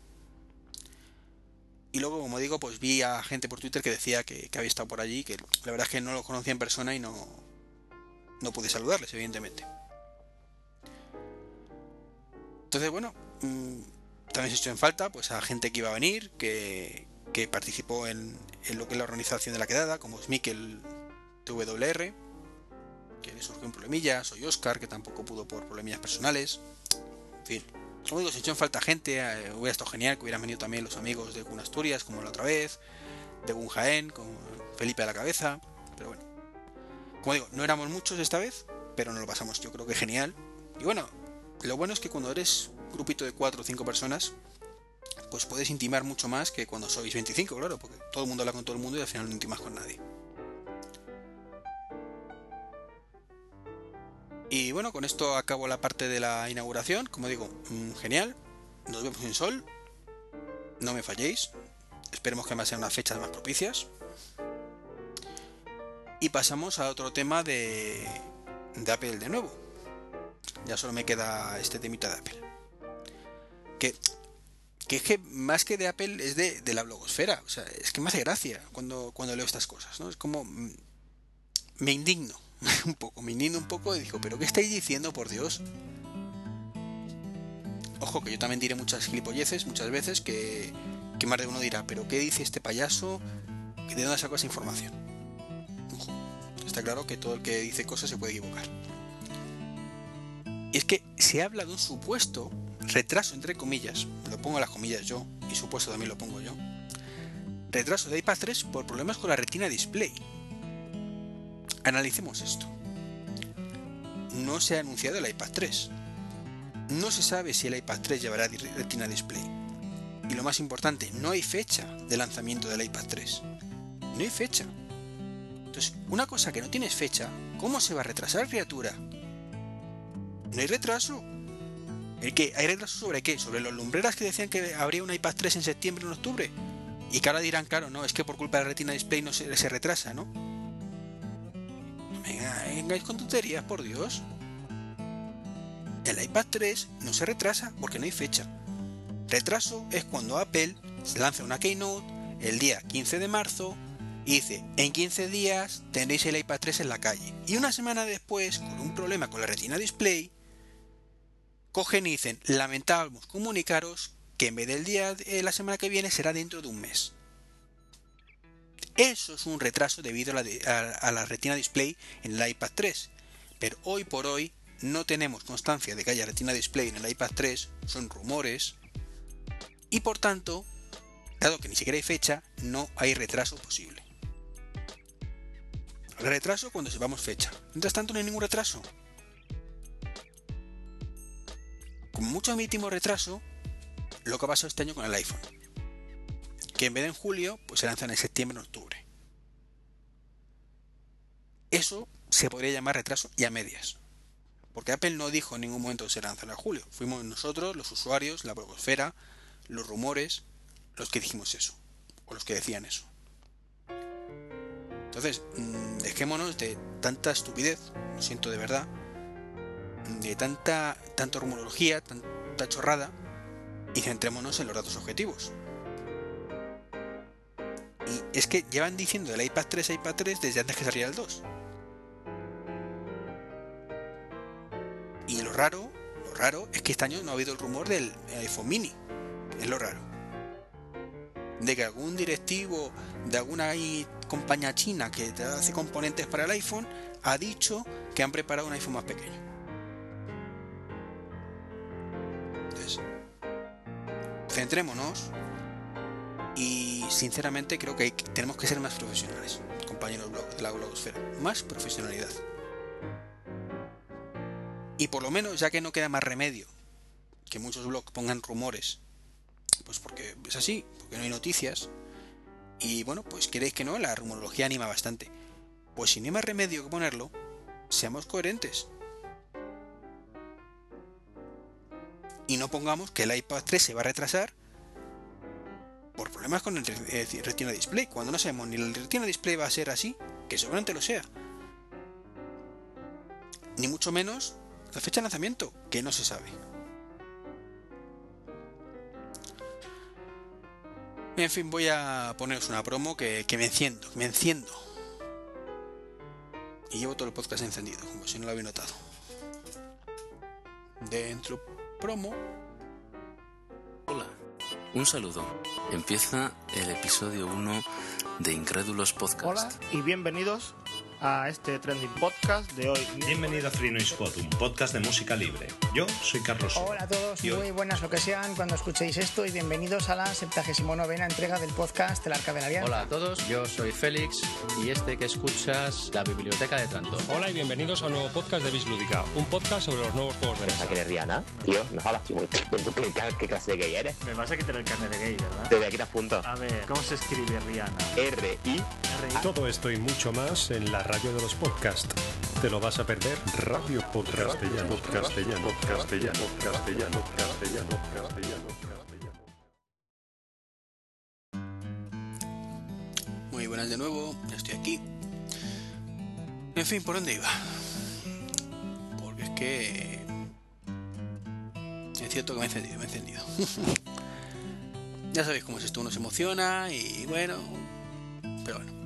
y luego, como digo, pues vi a gente por Twitter que decía que, había estado por allí, que la verdad es que no lo conocía en persona y no, no pude saludarles, evidentemente. Entonces, bueno, mm, también se echó en falta pues a gente que iba a venir, que, participó en, lo que es la organización de la quedada, como es Mikel TWR, que le surgió un problemilla, soy Oscar, que tampoco pudo por problemillas personales, en fin como digo, se echó en falta gente, eh, hubiera estado genial que hubieran venido también los amigos de Gun Asturias, como la otra vez, de Gun Jaén, con Felipe a la cabeza, pero bueno. Como digo, no éramos muchos esta vez, pero nos lo pasamos yo creo que genial. Y bueno, lo bueno es que cuando eres grupito de 4 o 5 personas, pues puedes intimar mucho más que cuando sois 25, claro, porque todo el mundo habla con todo el mundo y al final no intimas con nadie. Y bueno, con esto acabo la parte de la inauguración. Como digo, mm, genial. Nos vemos en Sol. No me falléis. Esperemos que más sean unas fechas más propicias. Y pasamos a otro tema de, de Apple de nuevo. Ya solo me queda este temita de Apple. Que, que es que más que de Apple es de, de, la blogosfera. O sea, es que me hace gracia cuando, cuando leo estas cosas. ¿no? Es como... Mm, me indigno un poco, me indigno un poco y digo, pero ¿qué estáis diciendo, por Dios? Ojo, que yo también diré muchas gilipolleces muchas veces que, que más de uno dirá, pero ¿qué dice este payaso? ¿De dónde saco esa información? Ojo, está claro que todo el que dice cosas se puede equivocar. Y es que se habla de un supuesto retraso, entre comillas, lo pongo las comillas yo, y supuesto también lo pongo yo, retraso de iPad 3 por problemas con la retina display. Analicemos esto. No se ha anunciado el iPad 3. No se sabe si el iPad 3 llevará retina display. Y lo más importante, no hay fecha de lanzamiento del iPad 3. No hay fecha. Entonces, una cosa que no tienes fecha, ¿cómo se va a retrasar, criatura? No hay retraso. ¿El qué? ¿Hay retraso sobre qué? ¿Sobre los lumbreras que decían que habría un iPad 3 en septiembre o en octubre? Y que ahora dirán, claro, no, es que por culpa de la retina display no se, retrasa, ¿no? Venga, vengáis con tonterías, por Dios. El iPad 3 no se retrasa porque no hay fecha. Retraso es cuando Apple se lanza una keynote el día 15 de marzo y dice, en 15 días tendréis el iPad 3 en la calle. Y una semana después, con un problema con la retina display, cogen y dicen, lamentamos comunicaros que en vez del día de la semana que viene será dentro de un mes. Eso es un retraso debido a la, a la, retina display en el iPad 3. Pero hoy por hoy no tenemos constancia de que haya retina display en el iPad 3, son rumores. Y por tanto, dado que ni siquiera hay fecha, no hay retraso posible. Retraso cuando sepamos fecha. Mientras tanto no hay ningún retraso. Como mucho emitimos retraso, lo que ha pasado este año con el iPhone. Que en vez de en julio, pues se lanzan en septiembre o octubre. Eso se podría llamar retraso y a medias. Porque Apple no dijo en ningún momento que se lanzará en julio. Fuimos nosotros, los usuarios, la blogosfera, los rumores, los que dijimos eso. O los que decían eso. Entonces, mm, dejémonos de tanta estupidez, lo siento de verdad, de tanta, tanta rumorología, tanta chorrada, y centrémonos en los datos objetivos. Y es que llevan diciendo el iPad 3, iPad 3 desde antes que saliera el 2. Y lo raro, lo raro es que este año no ha habido el rumor del iPhone mini. Es lo raro. De que algún directivo de alguna compañía china que hace componentes para el iPhone ha dicho que han preparado un iPhone más pequeño. Centrémonos y sinceramente creo que tenemos que ser más profesionales, compañeros de la blogosfera. Más profesionalidad. Y por lo menos, ya que no queda más remedio que muchos blogs pongan rumores, pues porque es así, porque no hay noticias. Y bueno, pues queréis que no, la rumorología anima bastante. Pues si no hay más remedio que ponerlo, seamos coherentes. Y no pongamos que el iPad 3 se va a retrasar por problemas con el Retina Display, cuando no sabemos ni el Retina Display va a ser así, que seguramente lo sea. Ni mucho menos la fecha de lanzamiento, que no se sabe. En fin, voy a poneros una promo que, me enciendo, me enciendo. Y llevo todo el podcast encendido, como si no lo había notado. Dentro promo. Un saludo. Empieza el episodio 1 de Incrédulos Podcast. Hola y bienvenidos a este trending podcast de hoy. Bienvenido a Free Noise Pod, un podcast de música libre. Yo soy Carlos. Hola a todos, hoy- muy buenas lo que sean cuando escuchéis esto y bienvenidos a la 79 entrega del podcast El Arca de la Alianza. Hola a todos, yo soy Félix y este que escuchas, la Biblioteca de Tranto. Hola y bienvenidos a un nuevo podcast de Bislúdica, un podcast sobre los nuevos juegos de mesa. ¿Pensás que eres Rihanna? Tío, no hablas tú muy. ¿Qué, qué- qué clase de gay eres? Me vas a quitar el carnet de gay, ¿verdad? Te voy a quitar puntos. A ver, ¿cómo se escribe Rihanna? R-I. Todo esto y mucho más en la radio de los podcasts. ¿Te lo vas a perder? Radio Podcastellano, Podcastellano, Castellano, Castellano, Castellano, Castellano, Castellano. Muy buenas de nuevo, ya estoy aquí. En fin, ¿por dónde iba? Porque es que... Es cierto que me he encendido, me he encendido. ya sabéis cómo es esto, uno se emociona y bueno... Pero bueno.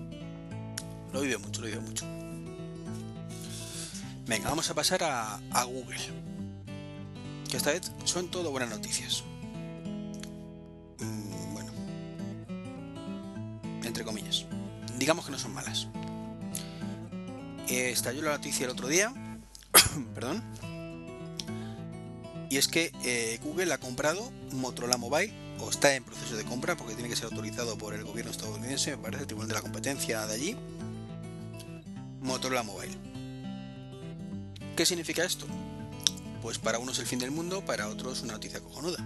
Lo vive mucho, lo vive mucho. Venga, vamos a pasar a, Google. Que esta vez son todo buenas noticias. Mm, bueno, entre comillas. Digamos que no son malas. Eh, estalló la noticia el otro día, perdón, y es que eh, Google ha comprado Motorola Mobile, o está en proceso de compra porque tiene que ser autorizado por el gobierno estadounidense, me parece, el Tribunal de la Competencia de allí. Motorola Mobile. ¿Qué significa esto? Pues para unos el fin del mundo, para otros una noticia cojonuda.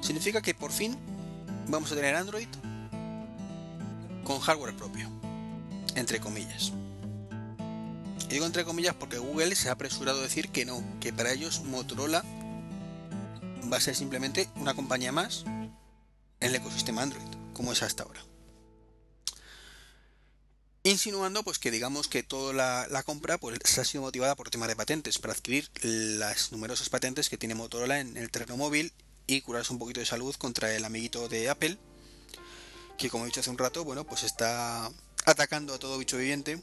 Significa que por fin vamos a tener Android con hardware propio, entre comillas. Y digo entre comillas porque Google se ha apresurado a decir que no, que para ellos Motorola va a ser simplemente una compañía más en el ecosistema Android, como es hasta ahora. Insinuando pues que digamos que toda la, compra pues ha sido motivada por temas de patentes, para adquirir las numerosas patentes que tiene Motorola en el terreno móvil y curarse un poquito de salud contra el amiguito de Apple, que como he dicho hace un rato, bueno, pues está atacando a todo bicho viviente,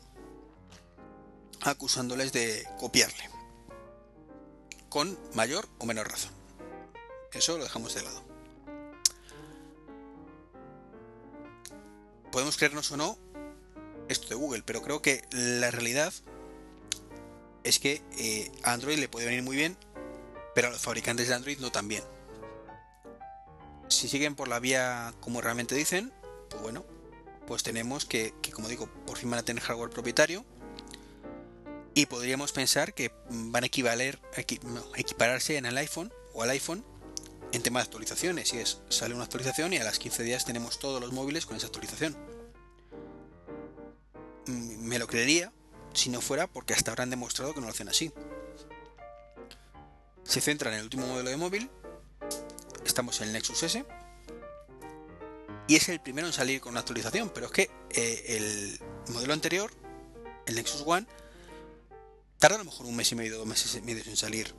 acusándoles de copiarle, con mayor o menor razón. Eso lo dejamos de lado. Podemos creernos o no esto de Google, pero creo que la realidad es que eh, Android le puede venir muy bien, pero a los fabricantes de Android no tan bien. Si siguen por la vía como realmente dicen, pues bueno, pues tenemos que, como digo, por fin van a tener hardware propietario y podríamos pensar que van a equivaler, equipararse en el iPhone o al iPhone en tema de actualizaciones. Y es, sale una actualización y a las 15 días tenemos todos los móviles con esa actualización. Me lo creería si no fuera porque hasta ahora han demostrado que no lo hacen así. Se centran en el último modelo de móvil. Estamos en el Nexus S. Y es el primero en salir con una actualización. Pero es que eh, el modelo anterior, el Nexus One, tarda a lo mejor un mes y medio, dos meses y medio en salir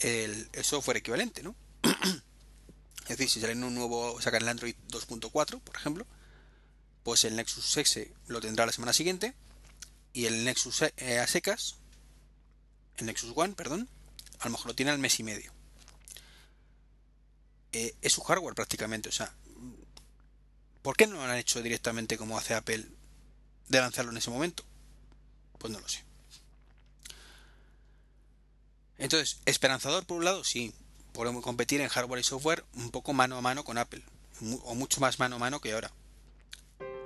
el, el software equivalente, ¿no? es decir, si salen un nuevo, sacan el Android 2.4, por ejemplo, pues el Nexus S lo tendrá la semana siguiente y el Nexus eh, a secas, el Nexus One, perdón, a lo mejor lo tiene al mes y medio. Eh, es su hardware prácticamente, o sea, ¿por qué no lo han hecho directamente como hace Apple de lanzarlo en ese momento? Pues no lo sé. Entonces, esperanzador por un lado, sí, podemos competir en hardware y software un poco mano a mano con Apple, o mucho más mano a mano que ahora.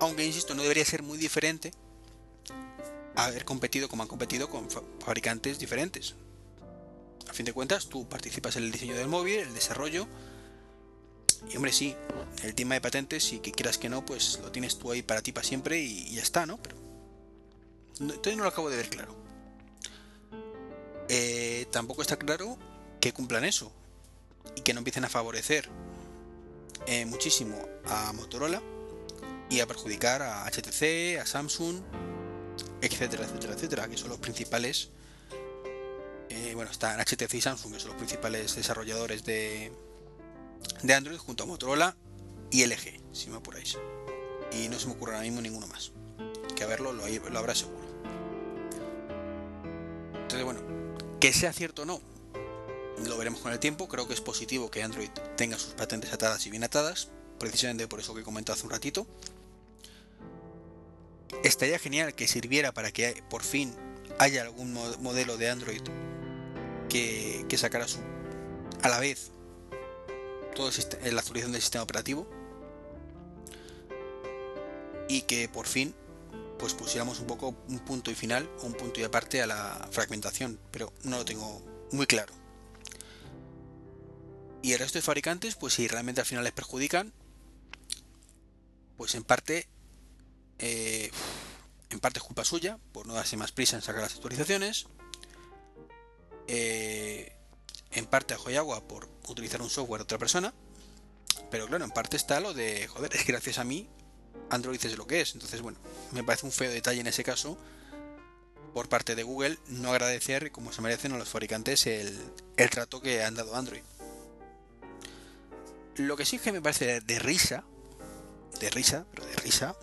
Aunque, insisto, no debería ser muy diferente haber competido como han competido con fa- fabricantes diferentes. A fin de cuentas, tú participas en el diseño del móvil, el desarrollo, y hombre, sí, el tema de patentes, y que quieras que no, pues lo tienes tú ahí para ti para siempre y, ya está, ¿no? Pero no, no lo acabo de ver claro. Eh, tampoco está claro que cumplan eso y que no empiecen a favorecer eh, muchísimo a Motorola y a perjudicar a HTC, a Samsung, etcétera, etcétera, etcétera, que son los principales. eh, bueno, están HTC y Samsung, que son los principales desarrolladores de, de Android, junto a Motorola y LG, si me apuráis. Y no se me ocurre ahora mismo ninguno más. Que a verlo lo, lo habrá seguro. Entonces, bueno, que sea cierto o no, lo veremos con el tiempo. Creo que es positivo que Android tenga sus patentes atadas y bien atadas, precisamente por eso que he hace un ratito. Estaría genial que sirviera para que por fin haya algún mo- modelo de Android que, que sacara a la vez todo el la actualización del sistema operativo y que por fin pues pusiéramos un poco un punto y final o un punto y aparte a la fragmentación, pero no lo tengo muy claro. Y el resto de fabricantes, pues si realmente al final les perjudican, pues en parte, eh, en parte es culpa suya por no darse más prisa en sacar las actualizaciones. Eh, en parte a Joyagua por utilizar un software de otra persona. Pero claro, en parte está lo de, joder, es que gracias a mí Android es lo que es. Entonces, bueno, me parece un feo detalle en ese caso por parte de Google no agradecer como se merecen a los fabricantes el, el trato que han dado a Android. Lo que sí que me parece de risa, de risa, pero de risa,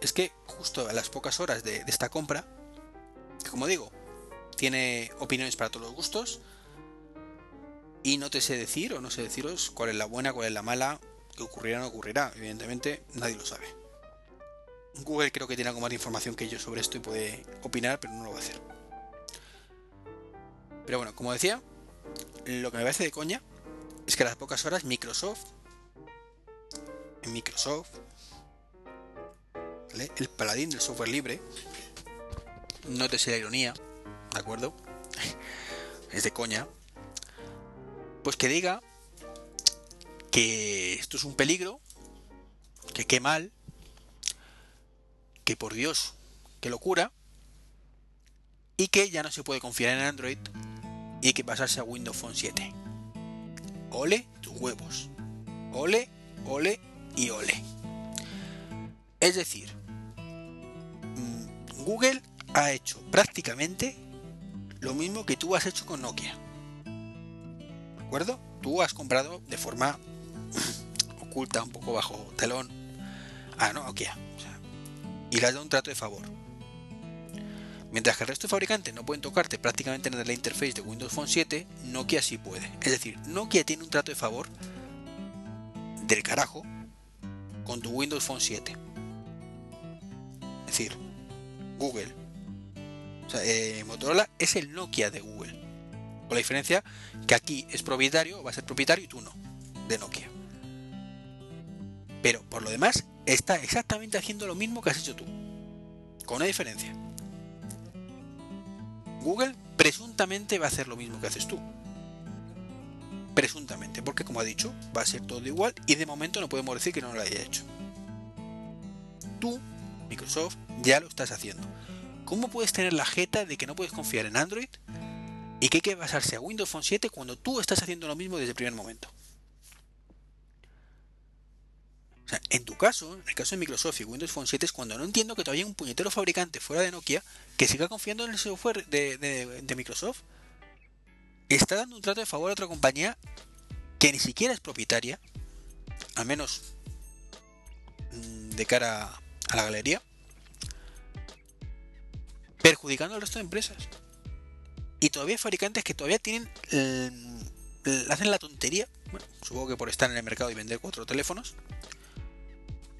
es que justo a las pocas horas de, esta compra, que como digo, tiene opiniones para todos los gustos, y no te sé decir o no sé deciros cuál es la buena, cuál es la mala, que ocurrirá o no ocurrirá. Evidentemente, nadie lo sabe. Google creo que tiene algo más de información que yo sobre esto y puede opinar, pero no lo va a hacer. Pero bueno, como decía, lo que me parece de coña es que a las pocas horas Microsoft, en Microsoft, el paladín del software libre, no te sé la ironía, ¿de acuerdo? es de coña, pues que diga que esto es un peligro, que qué mal, que por Dios, qué locura, y que ya no se puede confiar en Android y hay que pasarse a Windows Phone 7. Ole tus huevos. Ole, ole y ole. Es decir, Google ha hecho prácticamente lo mismo que tú has hecho con Nokia. ¿De acuerdo? Tú has comprado de forma oculta, un poco bajo telón, a Nokia. o sea, y le has dado un trato de favor. Mientras que el resto de fabricantes no pueden tocarte prácticamente nada la interface de Windows Phone 7, Nokia sí puede. Es decir, Nokia tiene un trato de favor del carajo con tu Windows Phone 7. Es decir, Google. Eh, Motorola es el Nokia de Google. Con la diferencia que aquí es propietario, va a ser propietario y tú no, de Nokia. Pero por lo demás, está exactamente haciendo lo mismo que has hecho tú. Con una diferencia. Google presuntamente va a hacer lo mismo que haces tú. Presuntamente, porque como ha dicho, va a ser todo igual y de momento no podemos decir que no lo haya hecho. Tú, Microsoft, ya lo estás haciendo. ¿Cómo puedes tener la jeta de que no puedes confiar en Android y que hay que basarse a Windows Phone 7 cuando tú estás haciendo lo mismo desde el primer momento? O sea, en tu caso, en el caso de Microsoft y Windows Phone 7 es cuando no entiendo que todavía hay un puñetero fabricante fuera de Nokia que siga confiando en el software de, de- Microsoft. Está dando un trato de favor a otra compañía que ni siquiera es propietaria, al menos mm, de cara a la galería, perjudicando al resto de empresas. Y todavía hay fabricantes que todavía tienen, hacen la tontería, bueno, supongo que por estar en el mercado y vender cuatro teléfonos,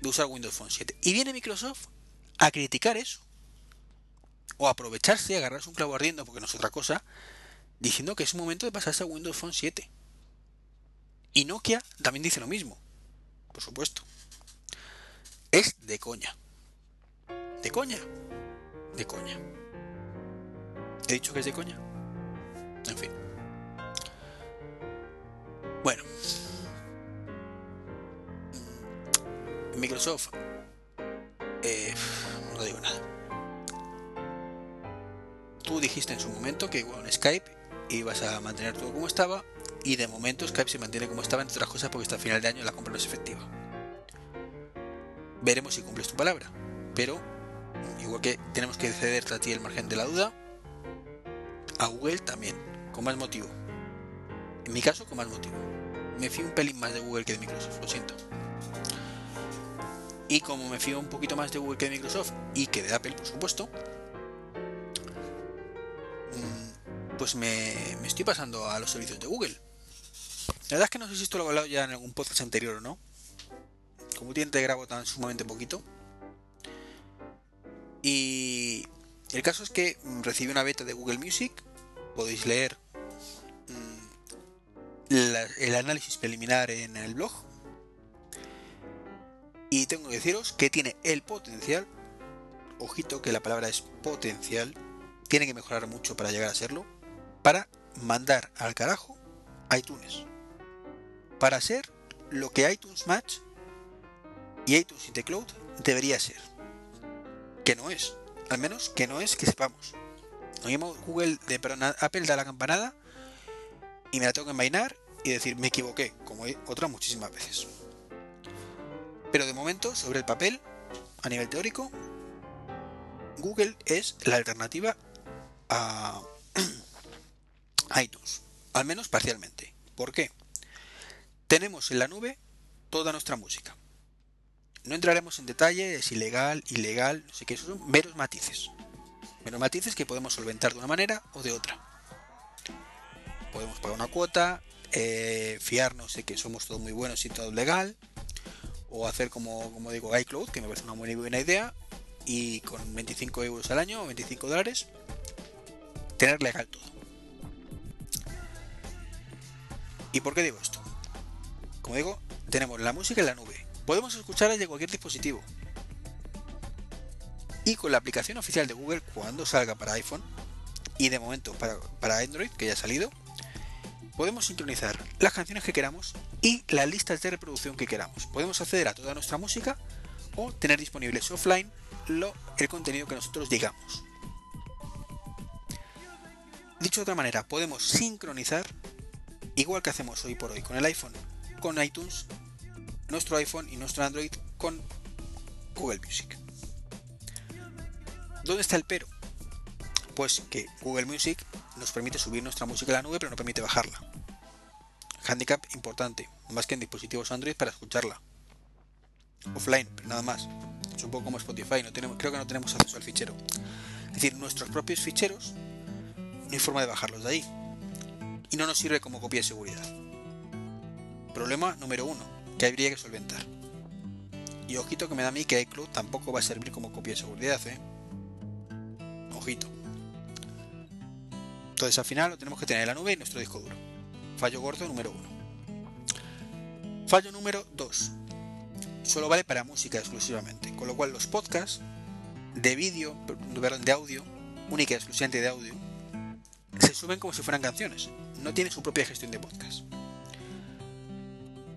de usar Windows Phone 7. Y viene Microsoft a criticar eso. O aprovecharse y agarrarse un clavo ardiendo, porque no es otra cosa, diciendo que es un momento de pasarse a Windows Phone 7. Y Nokia también dice lo mismo. Por supuesto. Es de coña. De coña. De coña. ¿He dicho que es de coña? En fin. Bueno. Microsoft. eh, no digo nada. Tú dijiste en su momento que con Skype ibas a mantener todo como estaba y de momento Skype se mantiene como estaba entre otras cosas porque hasta el final de año la compra no es efectiva. Veremos si cumples tu palabra, pero igual que tenemos que cederte a ti el margen de la duda, a Google también, con más motivo. En mi caso, con más motivo. Me fío un pelín más de Google que de Microsoft, lo siento. Y como me fío un poquito más de Google que de Microsoft y que de Apple, por supuesto, mm, pues me, estoy pasando a los servicios de Google. La verdad es que no sé si esto lo he hablado ya en algún podcast anterior o no. Como últimamente grabo tan sumamente poquito. Y el caso es que recibí una beta de Google Music. Podéis leer mm, el análisis preliminar en el blog. Y tengo que deciros que tiene el potencial. Ojito que la palabra es potencial. Tiene que mejorar mucho para llegar a serlo. Para mandar al carajo iTunes. Para ser lo que iTunes Match y iTunes in the Cloud debería ser. Que no es. Al menos que no es que sepamos. Google, de, perdón, Apple da la campanada y me la tengo que envainar y decir me equivoqué, como otras muchísimas veces. Pero de momento, sobre el papel, a nivel teórico, Google es la alternativa a iTunes, al menos parcialmente. ¿Por qué? Tenemos en la nube toda nuestra música. No entraremos en detalle, es ilegal, ilegal, no sé qué, son meros matices. Meros matices que podemos solventar de una manera o de otra. Podemos pagar una cuota, eh, fiarnos de que somos todos muy buenos y todo legal, o hacer como, como digo iCloud, que me parece una muy buena idea, y con 25 euros al año o 25 dólares, tener legal todo. ¿Y por qué digo esto? Como digo, tenemos la música en la nube. Podemos escucharla desde cualquier dispositivo. Y con la aplicación oficial de Google, cuando salga para iPhone, y de momento para, para Android, que ya ha salido, podemos sincronizar las canciones que queramos y las listas de reproducción que queramos. Podemos acceder a toda nuestra música o tener disponibles offline el contenido que nosotros digamos. Dicho de otra manera, podemos sincronizar, igual que hacemos hoy por hoy con el iPhone, con iTunes, nuestro iPhone y nuestro Android con Google Music. ¿Dónde está el pero? Pues que Google Music nos permite subir nuestra música a la nube, pero no permite bajarla. Handicap importante, más que en dispositivos Android para escucharla. Offline, pero nada más. Es un poco como Spotify, creo que no tenemos acceso al fichero. Es decir, nuestros propios ficheros no hay forma de bajarlos de ahí. Y no nos sirve como copia de seguridad. Problema número uno, que habría que solventar. Y ojito que me da a mí que iCloud tampoco va a servir como copia de seguridad, ¿eh? Ojito. Entonces al final lo tenemos que tener en la nube y nuestro disco duro. Fallo gordo número uno. Fallo número 2. Solo vale para música exclusivamente. Con lo cual los podcasts de vídeo, de audio, única y exclusivamente de audio, se suben como si fueran canciones. No tiene su propia gestión de podcast.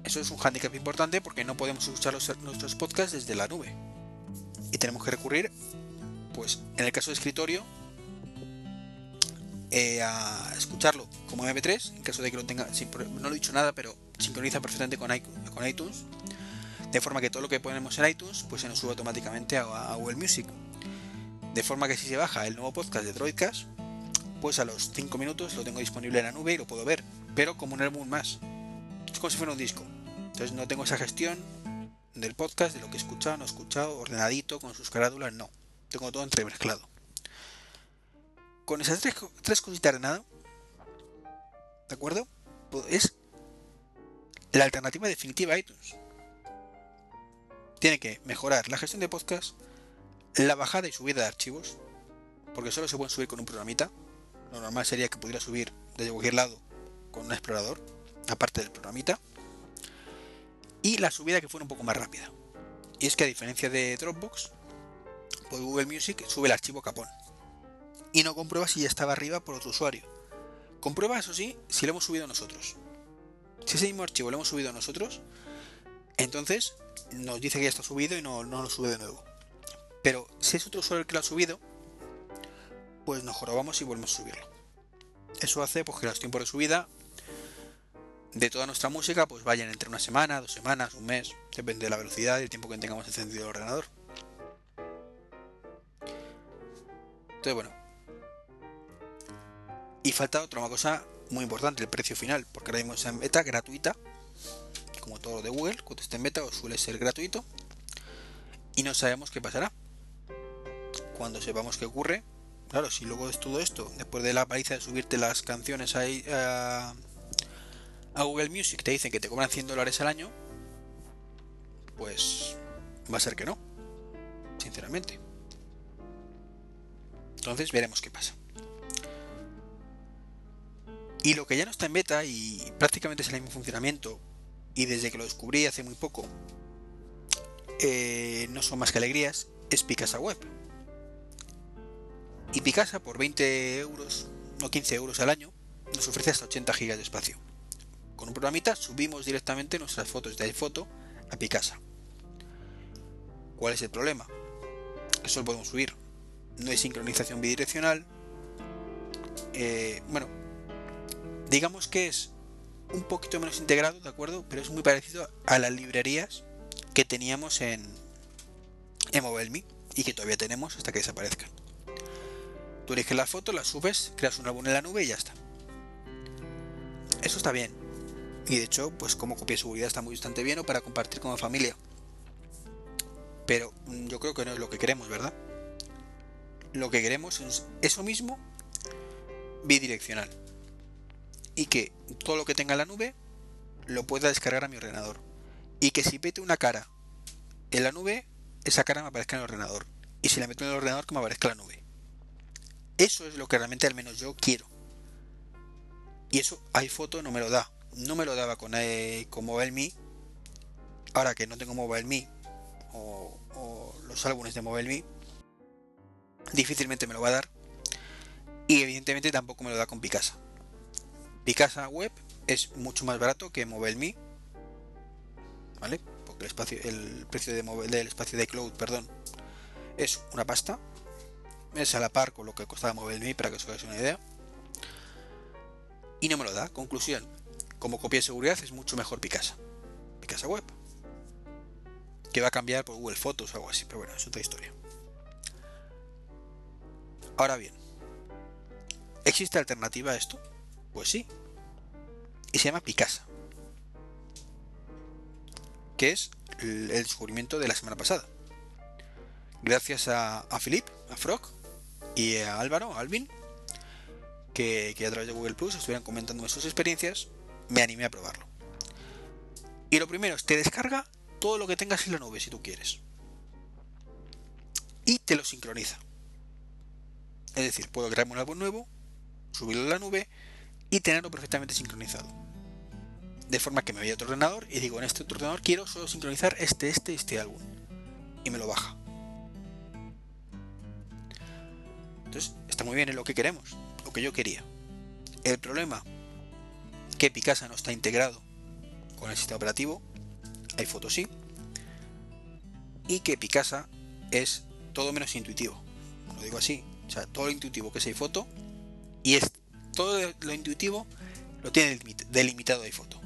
Eso es un hándicap importante porque no podemos escuchar nuestros podcasts desde la nube. Y tenemos que recurrir, pues en el caso de escritorio, eh, a escucharlo como MP3, en caso de que lo tenga, no lo he dicho nada, pero sincroniza perfectamente con iTunes, con iTunes, de forma que todo lo que ponemos en iTunes, pues se nos sube automáticamente a, a Google Music. De forma que si se baja el nuevo podcast de Droidcast, pues a los 5 minutos lo tengo disponible en la nube y lo puedo ver, pero como un álbum más. Es como si fuera un disco. Entonces no tengo esa gestión del podcast, de lo que he escuchado, no he escuchado, ordenadito, con sus carátulas, no. Tengo todo entremezclado. Con esas tres, tres cositas de nada, ¿de acuerdo? Pues es la alternativa definitiva a iTunes. Tiene que mejorar la gestión de podcast, la bajada y subida de archivos, porque solo se pueden subir con un programita. Lo normal sería que pudiera subir desde cualquier lado con un explorador, aparte del programita. Y la subida que fuera un poco más rápida. Y es que a diferencia de Dropbox, pues Google Music sube el archivo capón. Y no comprueba si ya estaba arriba por otro usuario. Comprueba, eso sí, si lo hemos subido nosotros. Si ese mismo archivo lo hemos subido nosotros, entonces nos dice que ya está subido y no, no lo sube de nuevo. Pero si es otro usuario el que lo ha subido, pues nos jorobamos y volvemos a subirlo. Eso hace pues, que los tiempos de subida de toda nuestra música pues vayan entre una semana, dos semanas, un mes, depende de la velocidad y el tiempo que tengamos encendido el ordenador. Entonces bueno. Y falta otra cosa muy importante, el precio final, porque ahora mismo está en beta gratuita, como todo lo de Google, cuando esté en beta suele ser gratuito, y no sabemos qué pasará. Cuando sepamos qué ocurre, claro, si luego es todo esto, después de la paliza de subirte las canciones ahí a, a Google Music, te dicen que te cobran 100 dólares al año, pues va a ser que no, sinceramente. Entonces veremos qué pasa. Y lo que ya no está en beta y prácticamente es el mismo funcionamiento, y desde que lo descubrí hace muy poco, eh, no son más que alegrías, es Picasa Web. Y Picasa por 20 euros o 15 euros al año nos ofrece hasta 80 gigas de espacio. Con un programita subimos directamente nuestras fotos de iPhoto a Picasa. ¿Cuál es el problema? Que solo podemos subir. No hay sincronización bidireccional. Eh, bueno, digamos que es un poquito menos integrado, ¿de acuerdo? Pero es muy parecido a las librerías que teníamos en, en MobileMe y que todavía tenemos hasta que desaparezcan. Tú eliges la foto, la subes, creas un álbum en la nube y ya está. Eso está bien. Y de hecho, pues como copia de seguridad está muy bastante bien o para compartir con la familia. Pero mm, yo creo que no es lo que queremos, ¿verdad? Lo que queremos es eso mismo bidireccional. Y que todo lo que tenga en la nube lo pueda descargar a mi ordenador. Y que si mete una cara en la nube, esa cara me aparezca en el ordenador. Y si la meto en el ordenador, que me aparezca en la nube. Eso es lo que realmente al menos yo quiero. Y eso iPhoto no me lo da. No me lo daba con, eh, con. Ahora que no tengo MobileMe o, o los álbumes de MobileMe, difícilmente me lo va a dar. Y evidentemente tampoco me lo da con Picasa. Picasa Web es mucho más barato que MobileMe. ¿Vale? Porque el, espacio, el precio de del espacio de iCloud, perdón, es una pasta. Es a la par con lo que costaba MobileMe para que os hagáis una idea. Y no me lo da. Conclusión. Como copia de seguridad es mucho mejor Picasa. Picasa Web. Que va a cambiar por Google Fotos o algo así. Pero bueno, es otra historia. Ahora bien. ¿Existe alternativa a esto? Pues sí. Y se llama Picasa. Que es el descubrimiento de la semana pasada. Gracias a, Philip, a Frog y a Álvaro, a Alvin, que, que, a través de Google Plus estuvieran comentando sus experiencias, me animé a probarlo. Y lo primero es, te descarga todo lo que tengas en la nube si tú quieres. Y te lo sincroniza. Es decir, puedo crearme un álbum nuevo, subirlo a la nube y tenerlo perfectamente sincronizado. De forma que me voy a otro ordenador y digo, en este otro ordenador quiero solo sincronizar este, este, este álbum. Y me lo baja. Entonces, está muy bien en lo que queremos, lo que yo quería. El problema, que Picasa no está integrado con el sistema operativo, hay fotos sí, y que Picasa es todo menos intuitivo. Lo digo así, o sea, todo lo intuitivo que es iPhoto y es todo lo intuitivo lo tiene delimitado iPhoto.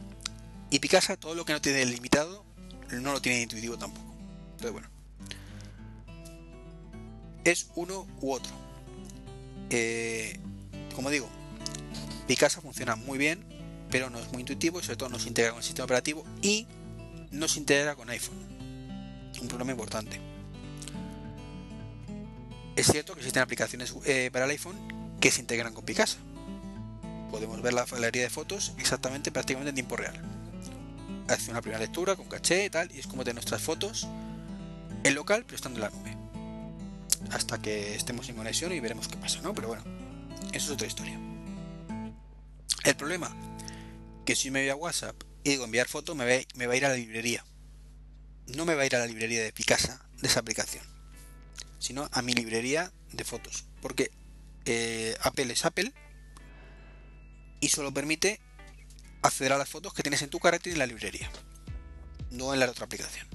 Y Picasa todo lo que no tiene delimitado no lo tiene intuitivo tampoco. Entonces, bueno. Es uno u otro. Eh, como digo, Picasa funciona muy bien, pero no es muy intuitivo y sobre todo no se integra con el sistema operativo y no se integra con iPhone. Un problema importante. Es cierto que existen aplicaciones eh, para el iPhone que se integran con Picasa. Podemos ver la galería de fotos exactamente, prácticamente en tiempo real. Hace una primera lectura con caché y tal, y es como tener nuestras fotos en local, pero estando en la nube. Hasta que estemos en conexión y veremos qué pasa, ¿no? Pero bueno, eso es otra historia. El problema, que si me voy a WhatsApp y digo enviar foto, me va, a ir a la librería. No me va a ir a la librería de Picasa de esa aplicación, sino a mi librería de fotos. Porque eh, Apple es Apple y solo permite acceder a las fotos que tienes en tu carrete y en la librería, no en la otra aplicación.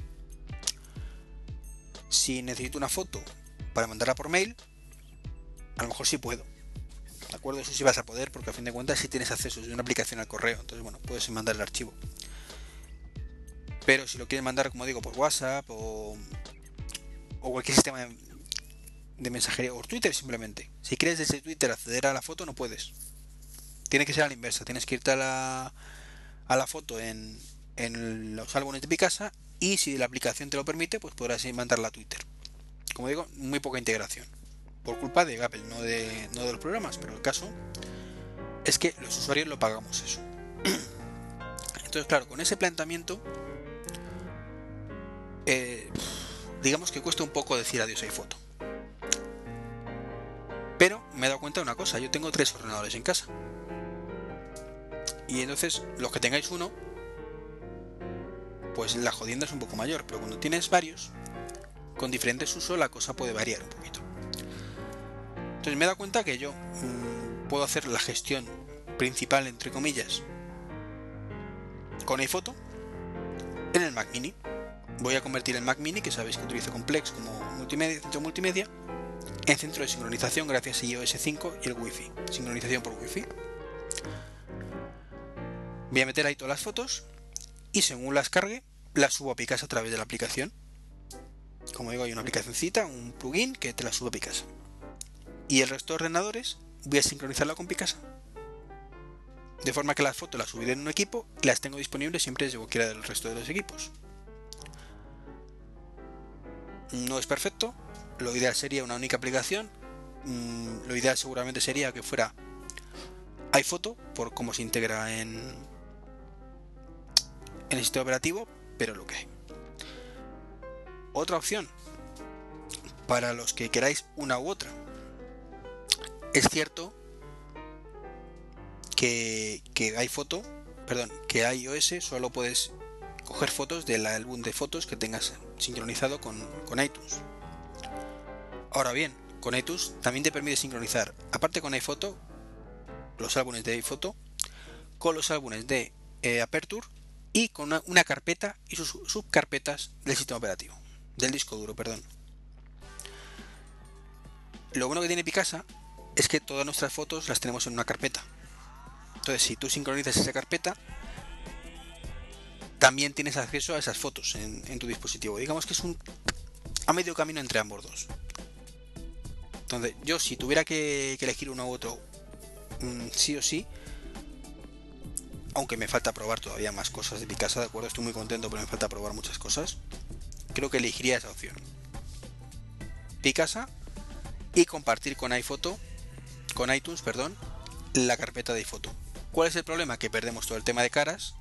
Si necesito una foto para mandarla por mail, a lo mejor sí puedo. ¿De acuerdo? Eso sí vas a poder porque a fin de cuentas sí tienes acceso de una aplicación al correo. Entonces, bueno, puedes mandar el archivo. Pero si lo quieres mandar, como digo, por WhatsApp o, cualquier sistema de, de mensajería o Twitter simplemente. Si quieres desde Twitter acceder a la foto, no puedes. Tiene que ser a la inversa. Tienes que irte a la, a la foto en, en los álbumes de Picasa y si la aplicación te lo permite, pues podrás mandarla a Twitter. Como digo, muy poca integración. Por culpa de Apple, no de, no de los programas, pero el caso es que los usuarios lo pagamos eso. Entonces, claro, con ese planteamiento, eh, digamos que cuesta un poco decir adiós a iPhoto. me he dado cuenta de una cosa, yo tengo tres ordenadores en casa. Y entonces, los que tengáis uno, pues la jodienda es un poco mayor, pero cuando tienes varios, con diferentes usos la cosa puede variar un poquito. Entonces me he dado cuenta que yo mm, puedo hacer la gestión principal, entre comillas, con iPhoto en el Mac Mini. Voy a convertir el Mac Mini, que sabéis que utilizo Complex como multimedia, centro multimedia, en centro de sincronización gracias a iOS 5 y el Wi-Fi. Sincronización por Wi-Fi. Voy a meter ahí todas las fotos y según las cargue, las subo a Picasa a través de la aplicación. Como digo, hay una aplicacióncita, un plugin que te la sube a Picasa. Y el resto de ordenadores voy a sincronizarla con Picasa. De forma que las fotos las subiré en un equipo y las tengo disponibles siempre desde cualquiera del resto de los equipos. No es perfecto, lo ideal sería una única aplicación. Mm, lo ideal seguramente sería que fuera iPhoto, por cómo se integra en, en el sistema operativo, pero lo que hay. Otra opción, para los que queráis una u otra. Es cierto que, que hay foto, perdón, que iOS solo puedes coger fotos del álbum de fotos que tengas sincronizado con, con iTunes. Ahora bien, con iTunes también te permite sincronizar, aparte con iPhoto, los álbumes de iPhoto, con los álbumes de eh, Aperture y con una, una carpeta y sus subcarpetas del sistema operativo, del disco duro, perdón. Lo bueno que tiene Picasa es que todas nuestras fotos las tenemos en una carpeta. Entonces, si tú sincronizas esa carpeta, también tienes acceso a esas fotos en, tu dispositivo. Digamos que es un a medio camino entre ambos dos. Entonces, yo si tuviera que, elegir uno u otro, mm, sí o sí, aunque me falta probar todavía más cosas de mi casa, de acuerdo, estoy muy contento, pero me falta probar muchas cosas, creo que elegiría esa opción. Picasa y compartir con iPhoto, con iTunes, perdón, la carpeta de iPhoto. ¿Cuál es el problema? Que perdemos todo el tema de caras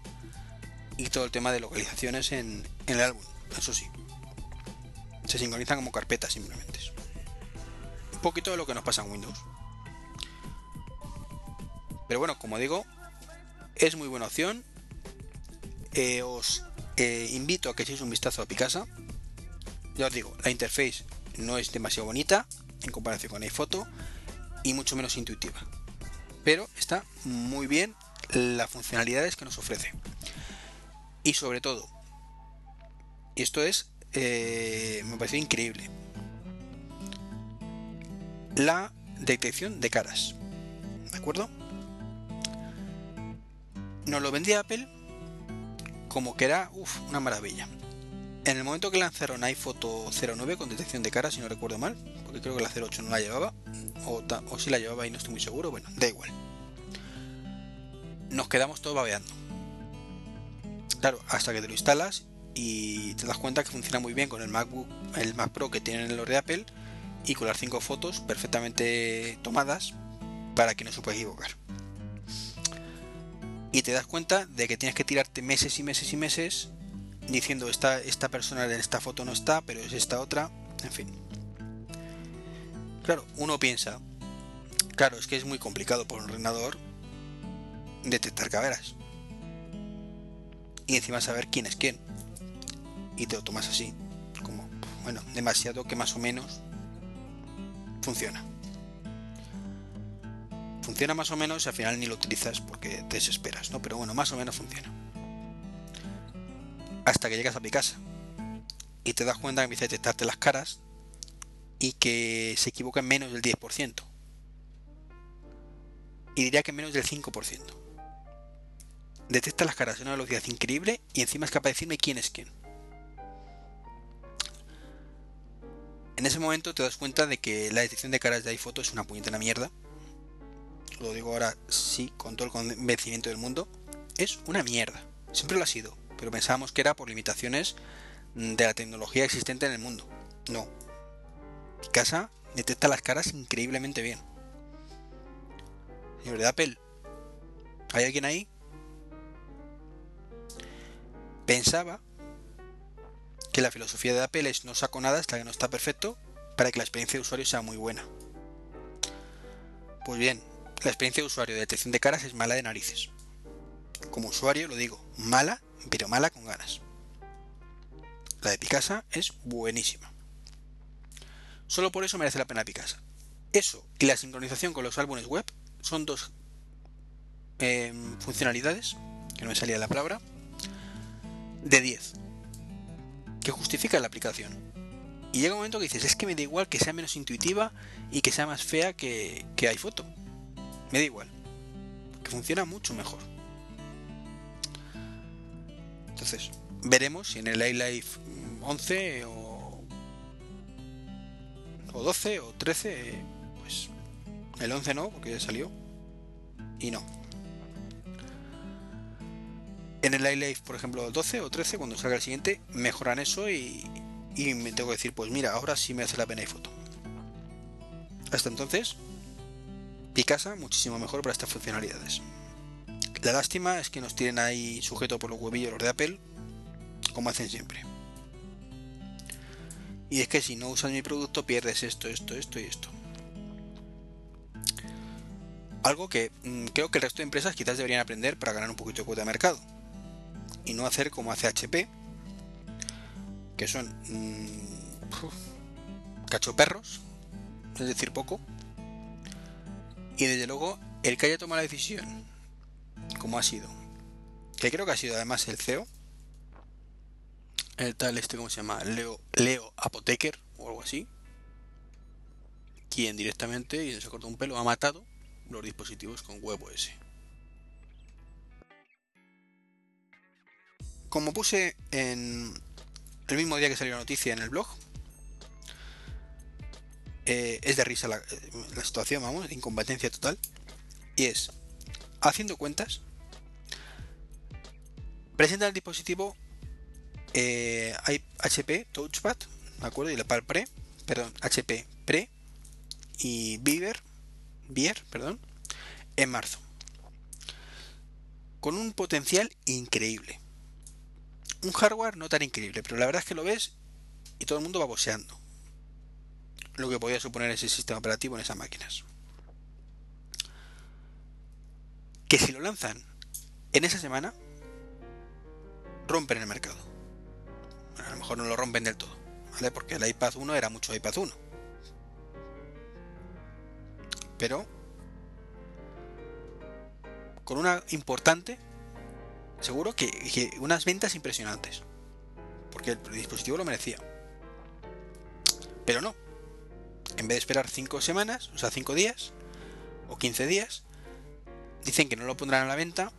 y todo el tema de localizaciones en, el álbum, eso sí. Se sincronizan como carpetas simplemente. Un poquito de lo que nos pasa en Windows. Pero bueno, como digo, es muy buena opción. Eh, os eh, invito a que echéis un vistazo a Picasa. Ya os digo, la interface no es demasiado bonita en comparación con iPhoto y mucho menos intuitiva. Pero está muy bien las funcionalidades que nos ofrece. Y sobre todo, y esto es, eh, me parece increíble, la detección de caras. ¿De acuerdo? Nos lo vendía Apple como que era uf, una maravilla. En el momento que lanzaron iPhoto 09 con detección de caras, si no recuerdo mal, porque creo que la 08 no la llevaba, o, si la llevaba y no estoy muy seguro, bueno, da igual. Nos quedamos todos babeando. Claro, hasta que te lo instalas y te das cuenta que funciona muy bien con el MacBook, el Mac Pro que tienen los de Apple y con las 5 fotos perfectamente tomadas para que no se pueda equivocar. Y te das cuenta de que tienes que tirarte meses y meses y meses diciendo esta persona en esta foto no está, pero es esta otra, en fin. Claro, uno piensa, claro, es que es muy complicado por un ordenador detectar caderas. Y encima saber quién es quién. Y te lo tomas así, como, bueno, demasiado que más o menos funciona. Funciona más o menos y al final ni lo utilizas porque te desesperas, ¿no? Pero bueno, más o menos funciona. Hasta que llegas a mi casa y te das cuenta que empieza a detectarte las caras y que se equivoca en menos del 10%. Y diría que menos del 5%. Detecta las caras a una velocidad increíble y encima es capaz de decirme quién es quién. En ese momento te das cuenta de que la detección de caras de iPhoto es una puñetera mierda. Lo digo ahora sí, con todo el convencimiento del mundo. Es una mierda. Siempre lo ha sido. Pero pensábamos que era por limitaciones de la tecnología existente en el mundo. No. Casa detecta las caras increíblemente bien. Señor de Apple, ¿hay alguien ahí? Pensaba que la filosofía de Apple es no saco nada hasta que no está perfecto para que la experiencia de usuario sea muy buena. Pues bien, la experiencia de usuario de detección de caras es mala de narices. Como usuario lo digo, mala, pero mala con ganas. La de Picasa es buenísima. Solo por eso merece la pena Picasa. Eso y la sincronización con los álbumes web son dos eh, funcionalidades, que no me salía la palabra, de 10, que justifican la aplicación. Y llega un momento que dices, es que me da igual que sea menos intuitiva y que sea más fea que, que iPhoto. Me da igual. Que funciona mucho mejor. Entonces, veremos si en el iLife 11 o, o 12 o 13, pues el 11 no, porque ya salió. Y no. En el iLife, por ejemplo, 12 o 13, cuando salga el siguiente, mejoran eso y, y me tengo que decir, pues mira, ahora sí me hace la pena iPhoto. Hasta entonces, Picasa muchísimo mejor para estas funcionalidades. La lástima es que nos tienen ahí sujeto por los huevillos los de Apple, como hacen siempre. Y es que si no usas mi producto pierdes esto, esto, esto y esto. Algo que mm, creo que el resto de empresas quizás deberían aprender para ganar un poquito de cuota de mercado. Y no hacer como hace HP, que son mmm, cachoperros, es decir, poco. Y desde luego, el que haya tomado la decisión, como ha sido, que creo que ha sido además el CEO, el tal este, ¿cómo se llama? Leo, Leo o algo así, quien directamente, y se cortó un pelo, ha matado los dispositivos con WebOS. Como puse en el mismo día que salió la noticia en el blog, eh, es de risa la, la, situación, vamos, de incompetencia total. Y es, haciendo cuentas, presenta el dispositivo eh, HP Touchpad, ¿de acuerdo? Y la PAL Pre, perdón, HP Pre y Beaver, Beer, perdón, en marzo. Con un potencial increíble. Un hardware no tan increíble, pero la verdad es que lo ves y todo el mundo va boseando lo que podía suponer ese sistema operativo en esas máquinas. Que si lo lanzan en esa semana, rompen el mercado. A lo mejor no lo rompen del todo, ¿vale? Porque el iPad 1 era mucho iPad 1. Pero con una importante, seguro que, que unas ventas impresionantes. Porque el dispositivo lo merecía. Pero no, en vez de esperar 5 semanas, o sea, 5 días, o 15 días, dicen que no lo pondrán a la venta,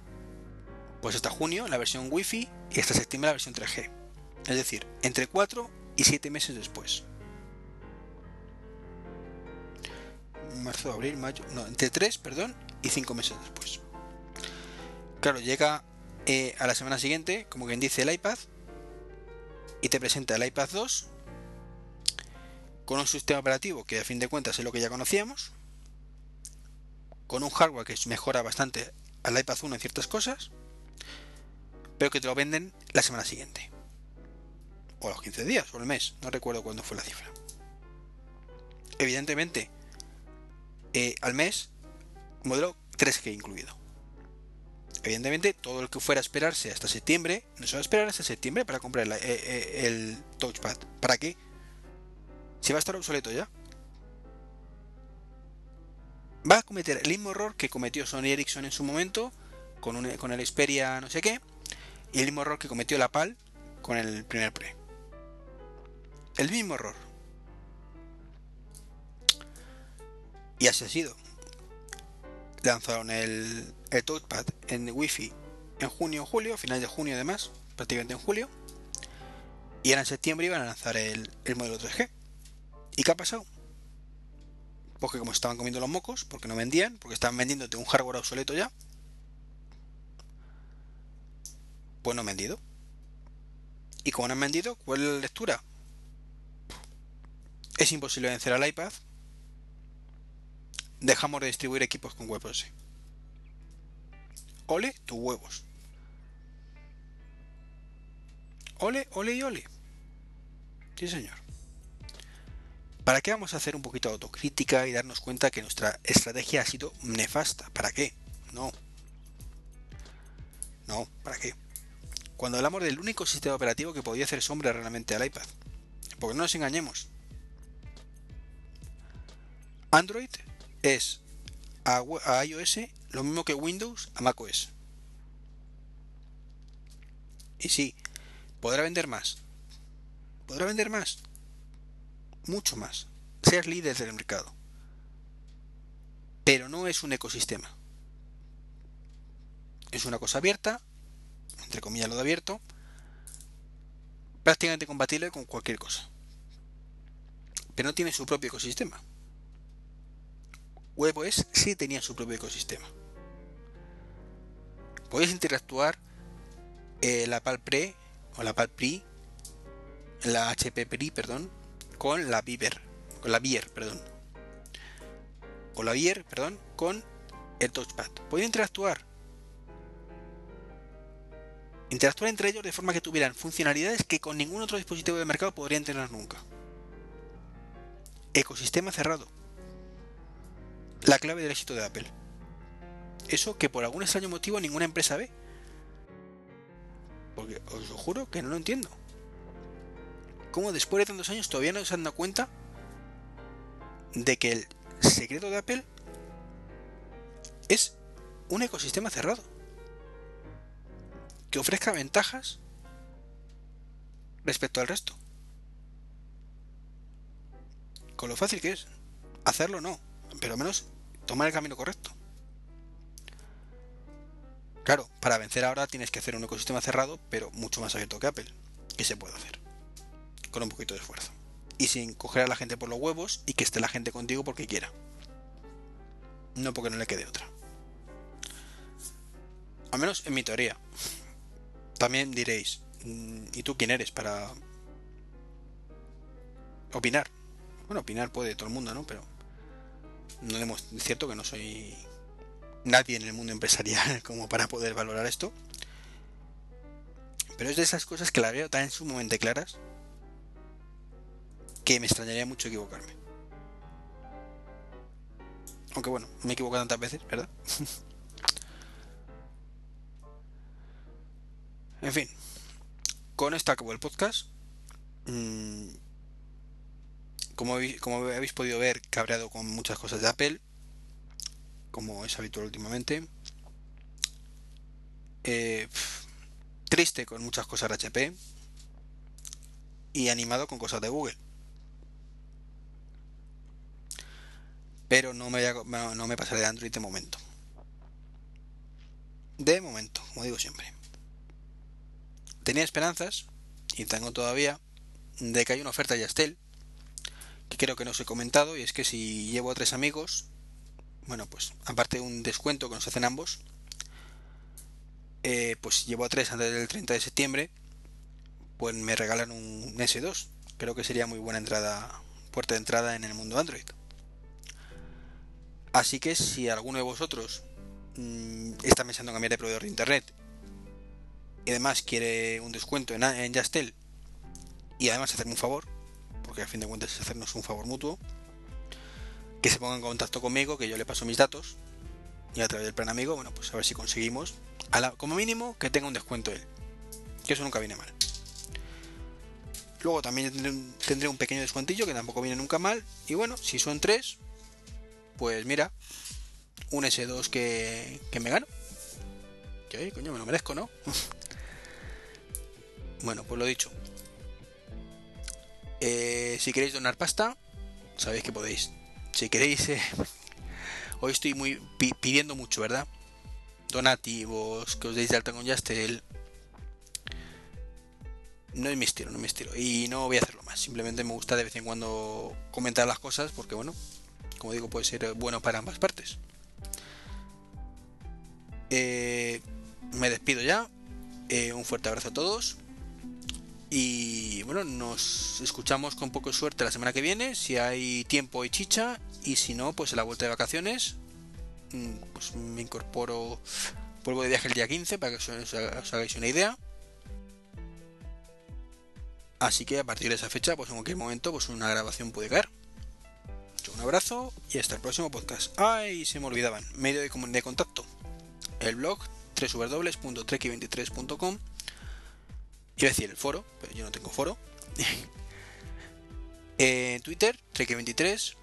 pues hasta junio la versión Wi-Fi y hasta septiembre la versión 3G. Es decir, entre 4 y 7 meses después. Marzo, abril, mayo. No, entre 3, perdón, y 5 meses después. Claro, llega eh, a la semana siguiente, como quien dice, el iPad, y te presenta el iPad 2 con un sistema operativo que a fin de cuentas es lo que ya conocíamos, con un hardware que mejora bastante al iPad 1 en ciertas cosas, pero que te lo venden la semana siguiente. O los 15 días, o el mes, no recuerdo cuándo fue la cifra. Evidentemente, eh, al mes, modelo 3G incluido. Evidentemente, todo el que fuera a esperarse hasta septiembre, no se va a esperar hasta septiembre para comprar el, el, el touchpad. ¿Para qué? Si va a estar obsoleto ya. Va a cometer el mismo error que cometió Sony Ericsson en su momento con, un, con el Xperia no sé qué y el mismo error que cometió la PAL con el primer Pre. El mismo error. Y así ha sido. Lanzaron el, el touchpad en Wi-Fi en junio o julio, final de junio además, prácticamente en julio. Y ahora en septiembre iban a lanzar el, el modelo 3G. ¿Y qué ha pasado? Porque como estaban comiendo los mocos, porque no vendían, porque estaban vendiéndote un hardware obsoleto ya, pues no han vendido. Y como no han vendido, ¿cuál es la lectura? Es imposible vencer al iPad. Dejamos de distribuir equipos con WebOS. Ole tus huevos. Ole, ole y ole. Sí, señor. ¿Para qué vamos a hacer un poquito de autocrítica y darnos cuenta que nuestra estrategia ha sido nefasta? ¿Para qué? No. No, ¿para qué? Cuando hablamos del único sistema operativo que podía hacer sombra realmente al iPad. Porque no nos engañemos. Android es a, iOS lo mismo que Windows a macOS. Y sí, podrá vender más. Podrá vender más. Mucho más. Seas líder del mercado. Pero no es un ecosistema. Es una cosa abierta, entre comillas lo de abierto, prácticamente compatible con cualquier cosa. Pero no tiene su propio ecosistema. WebOS sí tenía su propio ecosistema. Podéis interactuar eh, la PalPre o la PalPri, la HP Pri, perdón, con la Viver, con la Vier, perdón, o la Vier, perdón, con el touchpad. Podéis interactuar. Interactuar entre ellos de forma que tuvieran funcionalidades que con ningún otro dispositivo de mercado podrían tener nunca. Ecosistema cerrado. La clave del éxito de Apple. Eso que por algún extraño motivo ninguna empresa ve. Porque os lo juro que no lo entiendo. ¿Cómo después de tantos años todavía no se han dado cuenta de que el secreto de Apple es un ecosistema cerrado? Que ofrezca ventajas respecto al resto. Con lo fácil que es. Hacerlo no, pero al menos tomar el camino correcto. Claro, para vencer ahora tienes que hacer un ecosistema cerrado, pero mucho más abierto que Apple. Que se puede hacer. Con un poquito de esfuerzo. Y sin coger a la gente por los huevos y que esté la gente contigo porque quiera. No porque no le quede otra. Al menos en mi teoría. También diréis, mm, ¿y tú quién eres para opinar? Bueno, opinar puede todo el mundo, ¿no? Pero no es cierto que no soy nadie en el mundo empresarial como para poder valorar esto. Pero es de esas cosas que la veo tan sumamente claras que me extrañaría mucho equivocarme. Aunque bueno, me he equivocado tantas veces, ¿verdad? en fin, con esto acabó el podcast. Mm, como, habéis, podido ver, cabreado con muchas cosas de Apple, como es habitual últimamente. Eh, triste con muchas cosas de HP y animado con cosas de Google. Pero no me, a- no me pasaré de Android de momento. De momento, como digo siempre. Tenía esperanzas, y tengo todavía, de que hay una oferta de Yastel, que creo que no os he comentado, y es que si llevo a tres amigos, bueno, pues aparte de un descuento que nos hacen ambos, eh, pues llevo a tres antes del 30 de septiembre, pues me regalan un S2. Creo que sería muy buena entrada, puerta de entrada en el mundo Android. Así que si alguno de vosotros mm, está pensando en cambiar de proveedor de internet y además quiere un descuento en, en Yastel y además hacerme un favor, porque a fin de cuentas es hacernos un favor mutuo, que se ponga en contacto conmigo, que yo le paso mis datos y a través del plan amigo, bueno, pues a ver si conseguimos, como mínimo, que tenga un descuento él, que eso nunca viene mal. Luego también tendré un, pequeño descuentillo que tampoco viene nunca mal. Y bueno, si son tres, pues mira, un S2 que, que me gano. Que coño, me lo merezco, ¿no? bueno, pues lo dicho. Eh, si queréis donar pasta, sabéis que podéis. Si queréis, eh, hoy estoy muy pi- pidiendo mucho, ¿verdad? Donativos, que os deis de alta con Yastel. No es mi estilo, no es mi estilo. Y no voy a hacerlo más. Simplemente me gusta de vez en cuando comentar las cosas porque, bueno, como digo, puede ser bueno para ambas partes. Eh, me despido ya. Eh, un fuerte abrazo a todos. Y bueno, nos escuchamos con poco suerte la semana que viene. Si hay tiempo y chicha. Y si no, pues a la vuelta de vacaciones. mm, Pues me incorporo. Vuelvo de viaje el día 15 para que os, hagáis una idea. Así que a partir de esa fecha, pues en cualquier momento, pues una grabación puede caer. Un abrazo y hasta el próximo podcast. Ay, se me olvidaban. Medio de, de contacto. El blog www.treki23.com A decir el foro, pero yo no tengo foro. Eh, Twitter, treki23.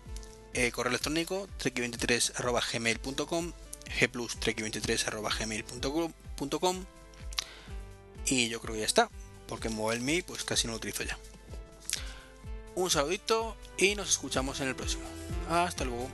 eh, correo electrónico, treki23.gmail.com gplus treki23.gmail.com y yo creo que ya está, porque MobileMe pues casi no lo utilizo ya. Un saludito y nos escuchamos en el próximo. Hasta luego.